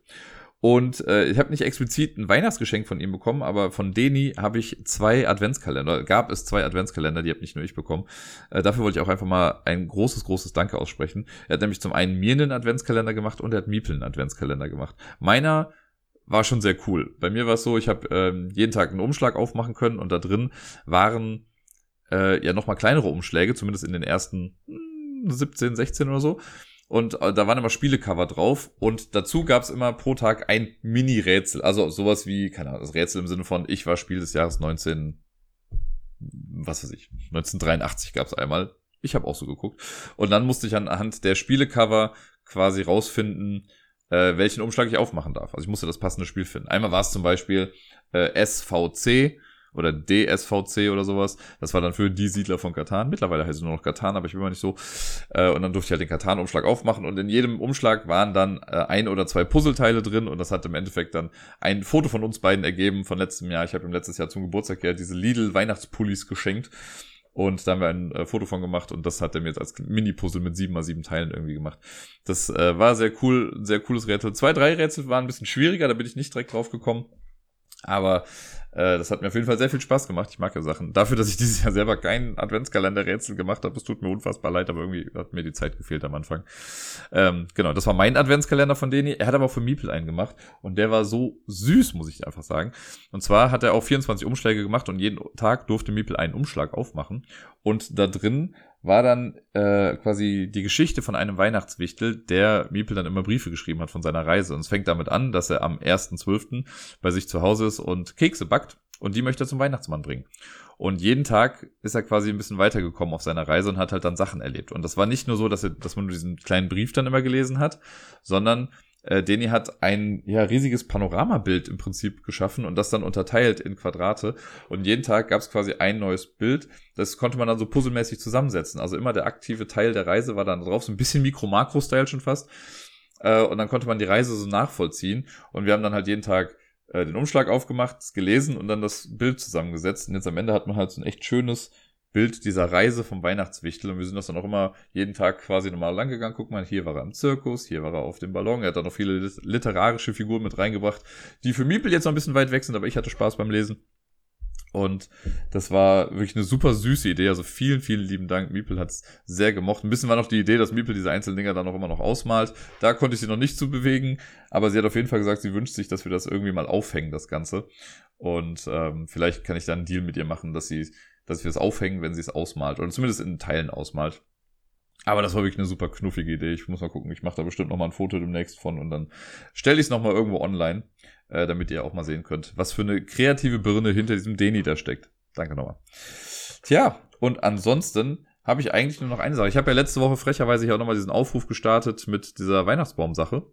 Und äh, ich habe nicht explizit ein Weihnachtsgeschenk von ihm bekommen, aber von Deni habe ich zwei Adventskalender. Gab es zwei Adventskalender, die habe nicht nur ich bekommen. Äh, dafür wollte ich auch einfach mal ein großes, großes Danke aussprechen. Er hat nämlich zum einen mir einen Adventskalender gemacht und er hat Miepel einen Adventskalender gemacht. Meiner war schon sehr cool. Bei mir war es so, ich habe ähm, jeden Tag einen Umschlag aufmachen können und da drin waren äh, ja nochmal kleinere Umschläge, zumindest in den ersten 17, hm, 16 oder so. Und äh, da waren immer Spielecover drauf. Und dazu gab es immer pro Tag ein Mini-Rätsel. Also sowas wie, keine Ahnung, das Rätsel im Sinne von, ich war Spiel des Jahres 19, was weiß ich, 1983 gab es einmal. Ich habe auch so geguckt. Und dann musste ich anhand der Spielecover quasi rausfinden, äh, welchen Umschlag ich aufmachen darf. Also ich musste das passende Spiel finden. Einmal war es zum Beispiel äh, SVC oder DSVC oder sowas. Das war dann für die Siedler von Katan. Mittlerweile heißt es nur noch Katan, aber ich bin mal nicht so. Äh, und dann durfte ich halt den Katan-Umschlag aufmachen und in jedem Umschlag waren dann äh, ein oder zwei Puzzleteile drin und das hat im Endeffekt dann ein Foto von uns beiden ergeben von letztem Jahr. Ich habe ihm letztes Jahr zum Geburtstag ja diese Lidl-Weihnachtspullis geschenkt. Und da haben wir ein äh, Foto von gemacht und das hat er mir jetzt als Mini-Puzzle mit sieben mal sieben Teilen irgendwie gemacht. Das äh, war sehr cool, sehr cooles Rätsel. Zwei, drei Rätsel waren ein bisschen schwieriger, da bin ich nicht direkt drauf gekommen. Aber äh, das hat mir auf jeden Fall sehr viel Spaß gemacht. Ich mag ja Sachen. Dafür, dass ich dieses Jahr selber kein Adventskalender-Rätsel gemacht habe, es tut mir unfassbar leid, aber irgendwie hat mir die Zeit gefehlt am Anfang. Ähm, genau, das war mein Adventskalender von Deni. Er hat aber auch für Miepel einen gemacht und der war so süß, muss ich einfach sagen. Und zwar hat er auch 24 Umschläge gemacht und jeden Tag durfte Miepel einen Umschlag aufmachen. Und da drin war dann äh, quasi die Geschichte von einem Weihnachtswichtel, der Miepel dann immer Briefe geschrieben hat von seiner Reise. Und es fängt damit an, dass er am 1.12. bei sich zu Hause ist und Kekse backt und die möchte er zum Weihnachtsmann bringen. Und jeden Tag ist er quasi ein bisschen weitergekommen auf seiner Reise und hat halt dann Sachen erlebt. Und das war nicht nur so, dass, er, dass man diesen kleinen Brief dann immer gelesen hat, sondern äh, Deni hat ein ja, riesiges Panoramabild im Prinzip geschaffen und das dann unterteilt in Quadrate. Und jeden Tag gab es quasi ein neues Bild. Das konnte man dann so puzzelmäßig zusammensetzen. Also immer der aktive Teil der Reise war dann drauf, so ein bisschen Mikro-Makro-Style schon fast. Äh, und dann konnte man die Reise so nachvollziehen. Und wir haben dann halt jeden Tag äh, den Umschlag aufgemacht, gelesen und dann das Bild zusammengesetzt. Und jetzt am Ende hat man halt so ein echt schönes Bild dieser Reise vom Weihnachtswichtel. Und wir sind das dann auch immer jeden Tag quasi normal lang gegangen. Guck mal, hier war er im Zirkus, hier war er auf dem Ballon. Er hat dann noch viele literarische Figuren mit reingebracht, die für Miepel jetzt noch ein bisschen weit weg sind, aber ich hatte Spaß beim Lesen. Und das war wirklich eine super süße Idee. Also vielen, vielen lieben Dank. Miepel hat's sehr gemocht. Ein bisschen war noch die Idee, dass Miepel diese einzelnen Dinger dann auch immer noch ausmalt. Da konnte ich sie noch nicht zu bewegen, aber sie hat auf jeden Fall gesagt, sie wünscht sich, dass wir das irgendwie mal aufhängen, das Ganze. Und ähm, vielleicht kann ich dann einen Deal mit ihr machen, dass sie, dass wir es aufhängen, wenn sie es ausmalt. Oder zumindest in Teilen ausmalt. Aber das war wirklich eine super knuffige Idee. Ich muss mal gucken. Ich mache da bestimmt noch mal ein Foto demnächst von und dann stelle ich es noch mal irgendwo online äh, damit ihr auch mal sehen könnt, was für eine kreative Birne hinter diesem Deni da steckt. Danke nochmal. Tja, und ansonsten habe ich eigentlich nur noch eine Sache. Ich habe ja letzte Woche frecherweise hier auch nochmal diesen Aufruf gestartet mit dieser Weihnachtsbaum-Sache.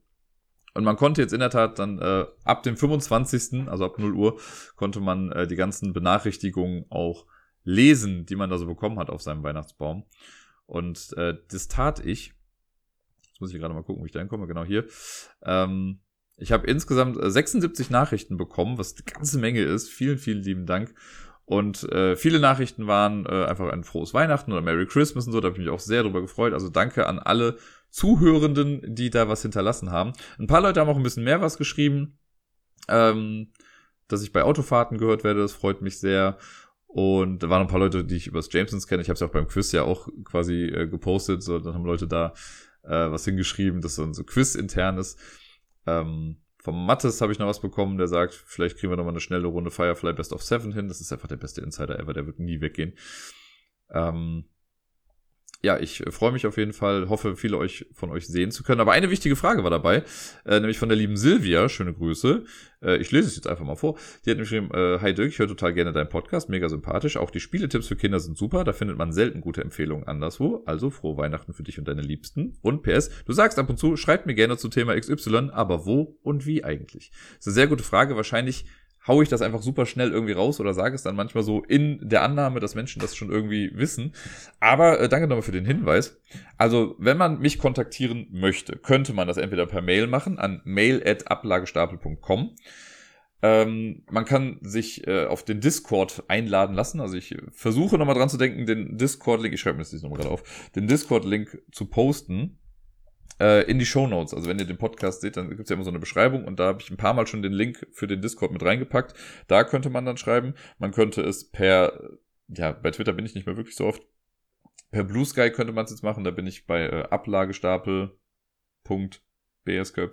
Und man konnte jetzt in der Tat dann äh, ab dem 25., also ab 0 Uhr, konnte man äh, die ganzen Benachrichtigungen auch lesen, die man da so bekommen hat auf seinem Weihnachtsbaum. Und äh, das tat ich. Jetzt muss ich gerade mal gucken, wo ich da hinkomme. Genau hier. Ähm, ich habe insgesamt 76 äh, Nachrichten bekommen, was eine ganze Menge ist. Vielen, vielen lieben Dank. Und äh, viele Nachrichten waren äh, einfach ein frohes Weihnachten oder Merry Christmas und so. Da habe ich mich auch sehr drüber gefreut. Also danke an alle Zuhörenden, die da was hinterlassen haben. Ein paar Leute haben auch ein bisschen mehr was geschrieben. Ähm, dass ich bei Autofahrten gehört werde, das freut mich sehr. Und da waren ein paar Leute, die ich übers Jamesons kenne. Ich habe es ja auch beim Quiz ja auch quasi äh, gepostet. So, dann haben Leute da äh, was hingeschrieben, das so, so Quiz-intern ist. Ähm, vom Mattes habe ich noch was bekommen, der sagt, vielleicht kriegen wir noch mal eine schnelle Runde Firefly Best of Seven hin. Das ist einfach der beste Insider ever, der wird nie weggehen. Ähm, ja, ich äh, freue mich auf jeden Fall, hoffe, viele euch von euch sehen zu können. Aber eine wichtige Frage war dabei, äh, nämlich von der lieben Silvia, schöne Grüße. Äh, ich lese es jetzt einfach mal vor. Die hat nämlich geschrieben, äh, Hi Dirk, ich höre total gerne deinen Podcast, mega sympathisch. Auch die Spieletipps für Kinder sind super, da findet man selten gute Empfehlungen anderswo. Also frohe Weihnachten für dich und deine Liebsten. Und PS, du sagst ab und zu, schreibt mir gerne zu Thema XY, aber wo und wie eigentlich? Das ist eine sehr gute Frage, wahrscheinlich haue ich das einfach super schnell irgendwie raus oder sage es dann manchmal so in der Annahme, dass Menschen das schon irgendwie wissen. Aber äh, danke nochmal für den Hinweis. Also, wenn man mich kontaktieren möchte, könnte man das entweder per Mail machen an mail.ablagestapel.com. Ähm, man kann sich äh, auf den Discord einladen lassen. Also ich versuche nochmal dran zu denken, den Discord-Link, ich schreibe mir das nochmal gerade auf, den Discord-Link zu posten äh, in die Show Notes. Also wenn ihr den Podcast seht, dann gibt es ja immer so eine Beschreibung und da habe ich ein paar Mal schon den Link für den Discord mit reingepackt. Da könnte man dann schreiben. Man könnte es per, ja, bei Twitter bin ich nicht mehr wirklich so oft. Per Blue Sky könnte man es jetzt machen. Da bin ich bei äh, ablagestapel.bsky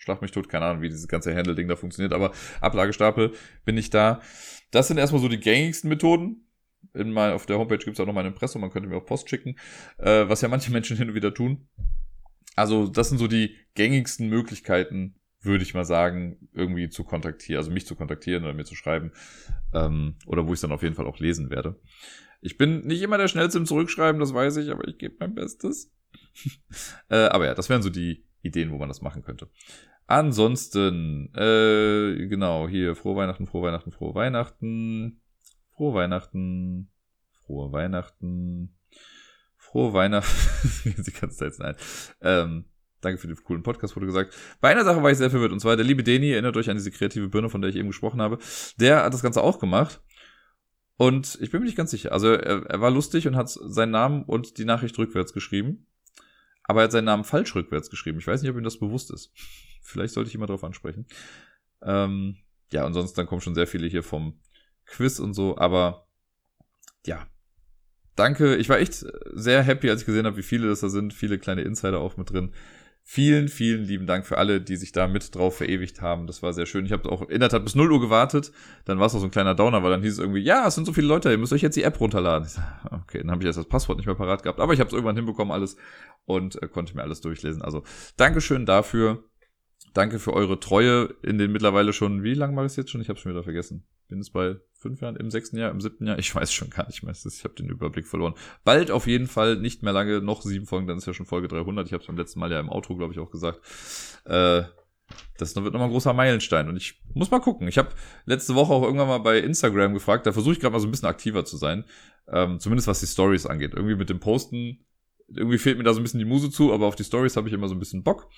Schlag mich tot, keine Ahnung, wie dieses ganze Handle-Ding da funktioniert, aber Ablagestapel bin ich da. Das sind erstmal so die gängigsten Methoden. In mein, auf der Homepage gibt es auch noch mein Impressum, man könnte mir auch Post schicken, äh, was ja manche Menschen hin und wieder tun. Also das sind so die gängigsten Möglichkeiten, würde ich mal sagen, irgendwie zu kontaktieren, also mich zu kontaktieren oder mir zu schreiben, ähm, oder wo ich dann auf jeden Fall auch lesen werde. Ich bin nicht immer der Schnellste im Zurückschreiben, das weiß ich, aber ich gebe mein Bestes. äh, aber ja, das wären so die Ideen, wo man das machen könnte. Ansonsten, äh, genau, hier, frohe Weihnachten, frohe Weihnachten, frohe Weihnachten, frohe Weihnachten, frohe Weihnachten, Frohe Weihnachten. Die ganze Zeit nein. Ähm, danke für den coolen Podcast, wurde gesagt. Bei einer Sache war ich sehr verwirrt. Und zwar der liebe Deni, erinnert euch an diese kreative Birne, von der ich eben gesprochen habe. Der hat das Ganze auch gemacht. Und ich bin mir nicht ganz sicher. Also er, er war lustig und hat seinen Namen und die Nachricht rückwärts geschrieben. Aber er hat seinen Namen falsch rückwärts geschrieben. Ich weiß nicht, ob ihm das bewusst ist. Vielleicht sollte ich ihn mal drauf ansprechen. Ähm, ja, und sonst dann kommen schon sehr viele hier vom Quiz und so. Aber ja, danke. Ich war echt sehr happy, als ich gesehen habe, wie viele das da sind. Viele kleine Insider auch mit drin. Vielen, vielen lieben Dank für alle, die sich da mit drauf verewigt haben. Das war sehr schön. Ich habe auch in der Tat bis 0 Uhr gewartet. Dann war es auch so ein kleiner Downer, weil dann hieß es irgendwie, ja, es sind so viele Leute, ihr müsst euch jetzt die App runterladen. Okay, dann habe ich jetzt das Passwort nicht mehr parat gehabt. Aber ich habe es irgendwann hinbekommen alles und äh, konnte mir alles durchlesen. Also Dankeschön dafür. Danke für eure Treue in den mittlerweile schon, wie lange war es jetzt schon? Ich habe schon wieder vergessen. Bin es bei fünf Jahren, im sechsten Jahr, im siebten Jahr, ich weiß schon gar nicht mehr, ich habe den Überblick verloren. Bald auf jeden Fall, nicht mehr lange, noch sieben Folgen, dann ist ja schon Folge 300, ich habe es beim letzten Mal ja im Outro, glaube ich, auch gesagt. Äh, das wird nochmal ein großer Meilenstein und ich muss mal gucken. Ich habe letzte Woche auch irgendwann mal bei Instagram gefragt, da versuche ich gerade mal so ein bisschen aktiver zu sein, ähm, zumindest was die Stories angeht. Irgendwie mit dem Posten irgendwie fehlt mir da so ein bisschen die Muse zu, aber auf die Stories habe ich immer so ein bisschen Bock.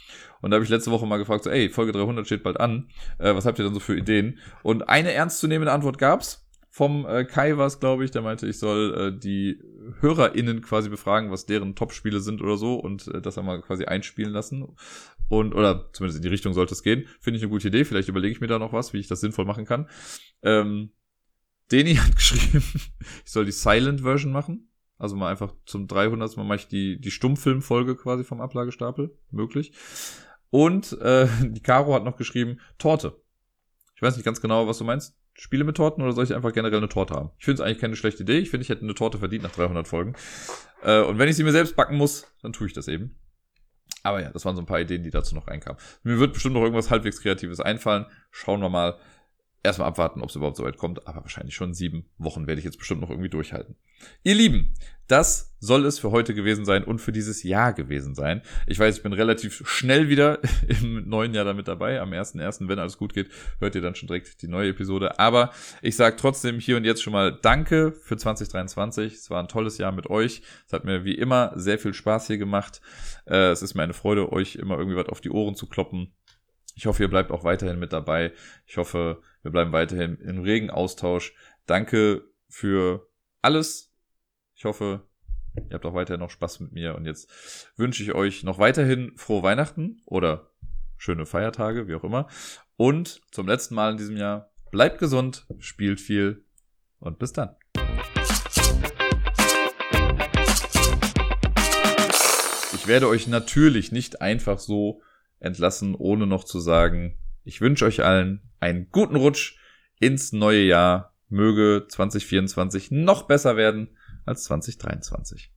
Und da habe ich letzte Woche mal gefragt, so, ey, Folge 300 steht bald an, äh, was habt ihr denn so für Ideen? Und eine ernstzunehmende Antwort gab's. Vom äh, Kai war es, glaube ich, der meinte, ich soll äh, die HörerInnen quasi befragen, was deren Top-Spiele sind oder so und äh, das einmal quasi einspielen lassen. Und, oder zumindest in die Richtung sollte es gehen. Finde ich eine gute Idee. Vielleicht überlege ich mir da noch was, wie ich das sinnvoll machen kann. Ähm, Deni hat geschrieben, ich soll die Silent-Version machen. Also mal einfach zum 300. Mal mache ich die, die Stummfilmfolge quasi vom Ablagestapel. Möglich. Und äh, die Caro hat noch geschrieben, Torte. Ich weiß nicht ganz genau, was du meinst. Spiele mit Torten oder soll ich einfach generell eine Torte haben? Ich finde es eigentlich keine schlechte Idee. Ich finde, ich hätte eine Torte verdient nach 300 Folgen. Äh, und wenn ich sie mir selbst backen muss, dann tue ich das eben. Aber ja, das waren so ein paar Ideen, die dazu noch reinkamen. Mir wird bestimmt noch irgendwas halbwegs Kreatives einfallen. Schauen wir mal erstmal abwarten, ob es überhaupt so weit kommt, aber wahrscheinlich schon sieben Wochen werde ich jetzt bestimmt noch irgendwie durchhalten. Ihr Lieben, das soll es für heute gewesen sein und für dieses Jahr gewesen sein. Ich weiß, ich bin relativ schnell wieder im neuen Jahr damit dabei. Am 1.1., wenn alles gut geht, hört ihr dann schon direkt die neue Episode. Aber ich sage trotzdem hier und jetzt schon mal Danke für 2023. Es war ein tolles Jahr mit euch. Es hat mir wie immer sehr viel Spaß hier gemacht. Äh, es ist mir eine Freude, euch immer irgendwie was auf die Ohren zu kloppen. Ich hoffe, ihr bleibt auch weiterhin mit dabei. Ich hoffe, wir bleiben weiterhin im regen Austausch. Danke für alles. Ich hoffe, ihr habt auch weiterhin noch Spaß mit mir. Und jetzt wünsche ich euch noch weiterhin frohe Weihnachten oder schöne Feiertage, wie auch immer. Und zum letzten Mal in diesem Jahr, bleibt gesund, spielt viel und bis dann. Ich werde euch natürlich nicht einfach so entlassen, ohne noch zu sagen, ich wünsche euch allen einen guten Rutsch ins neue Jahr. Möge 2024 noch besser werden als 2023.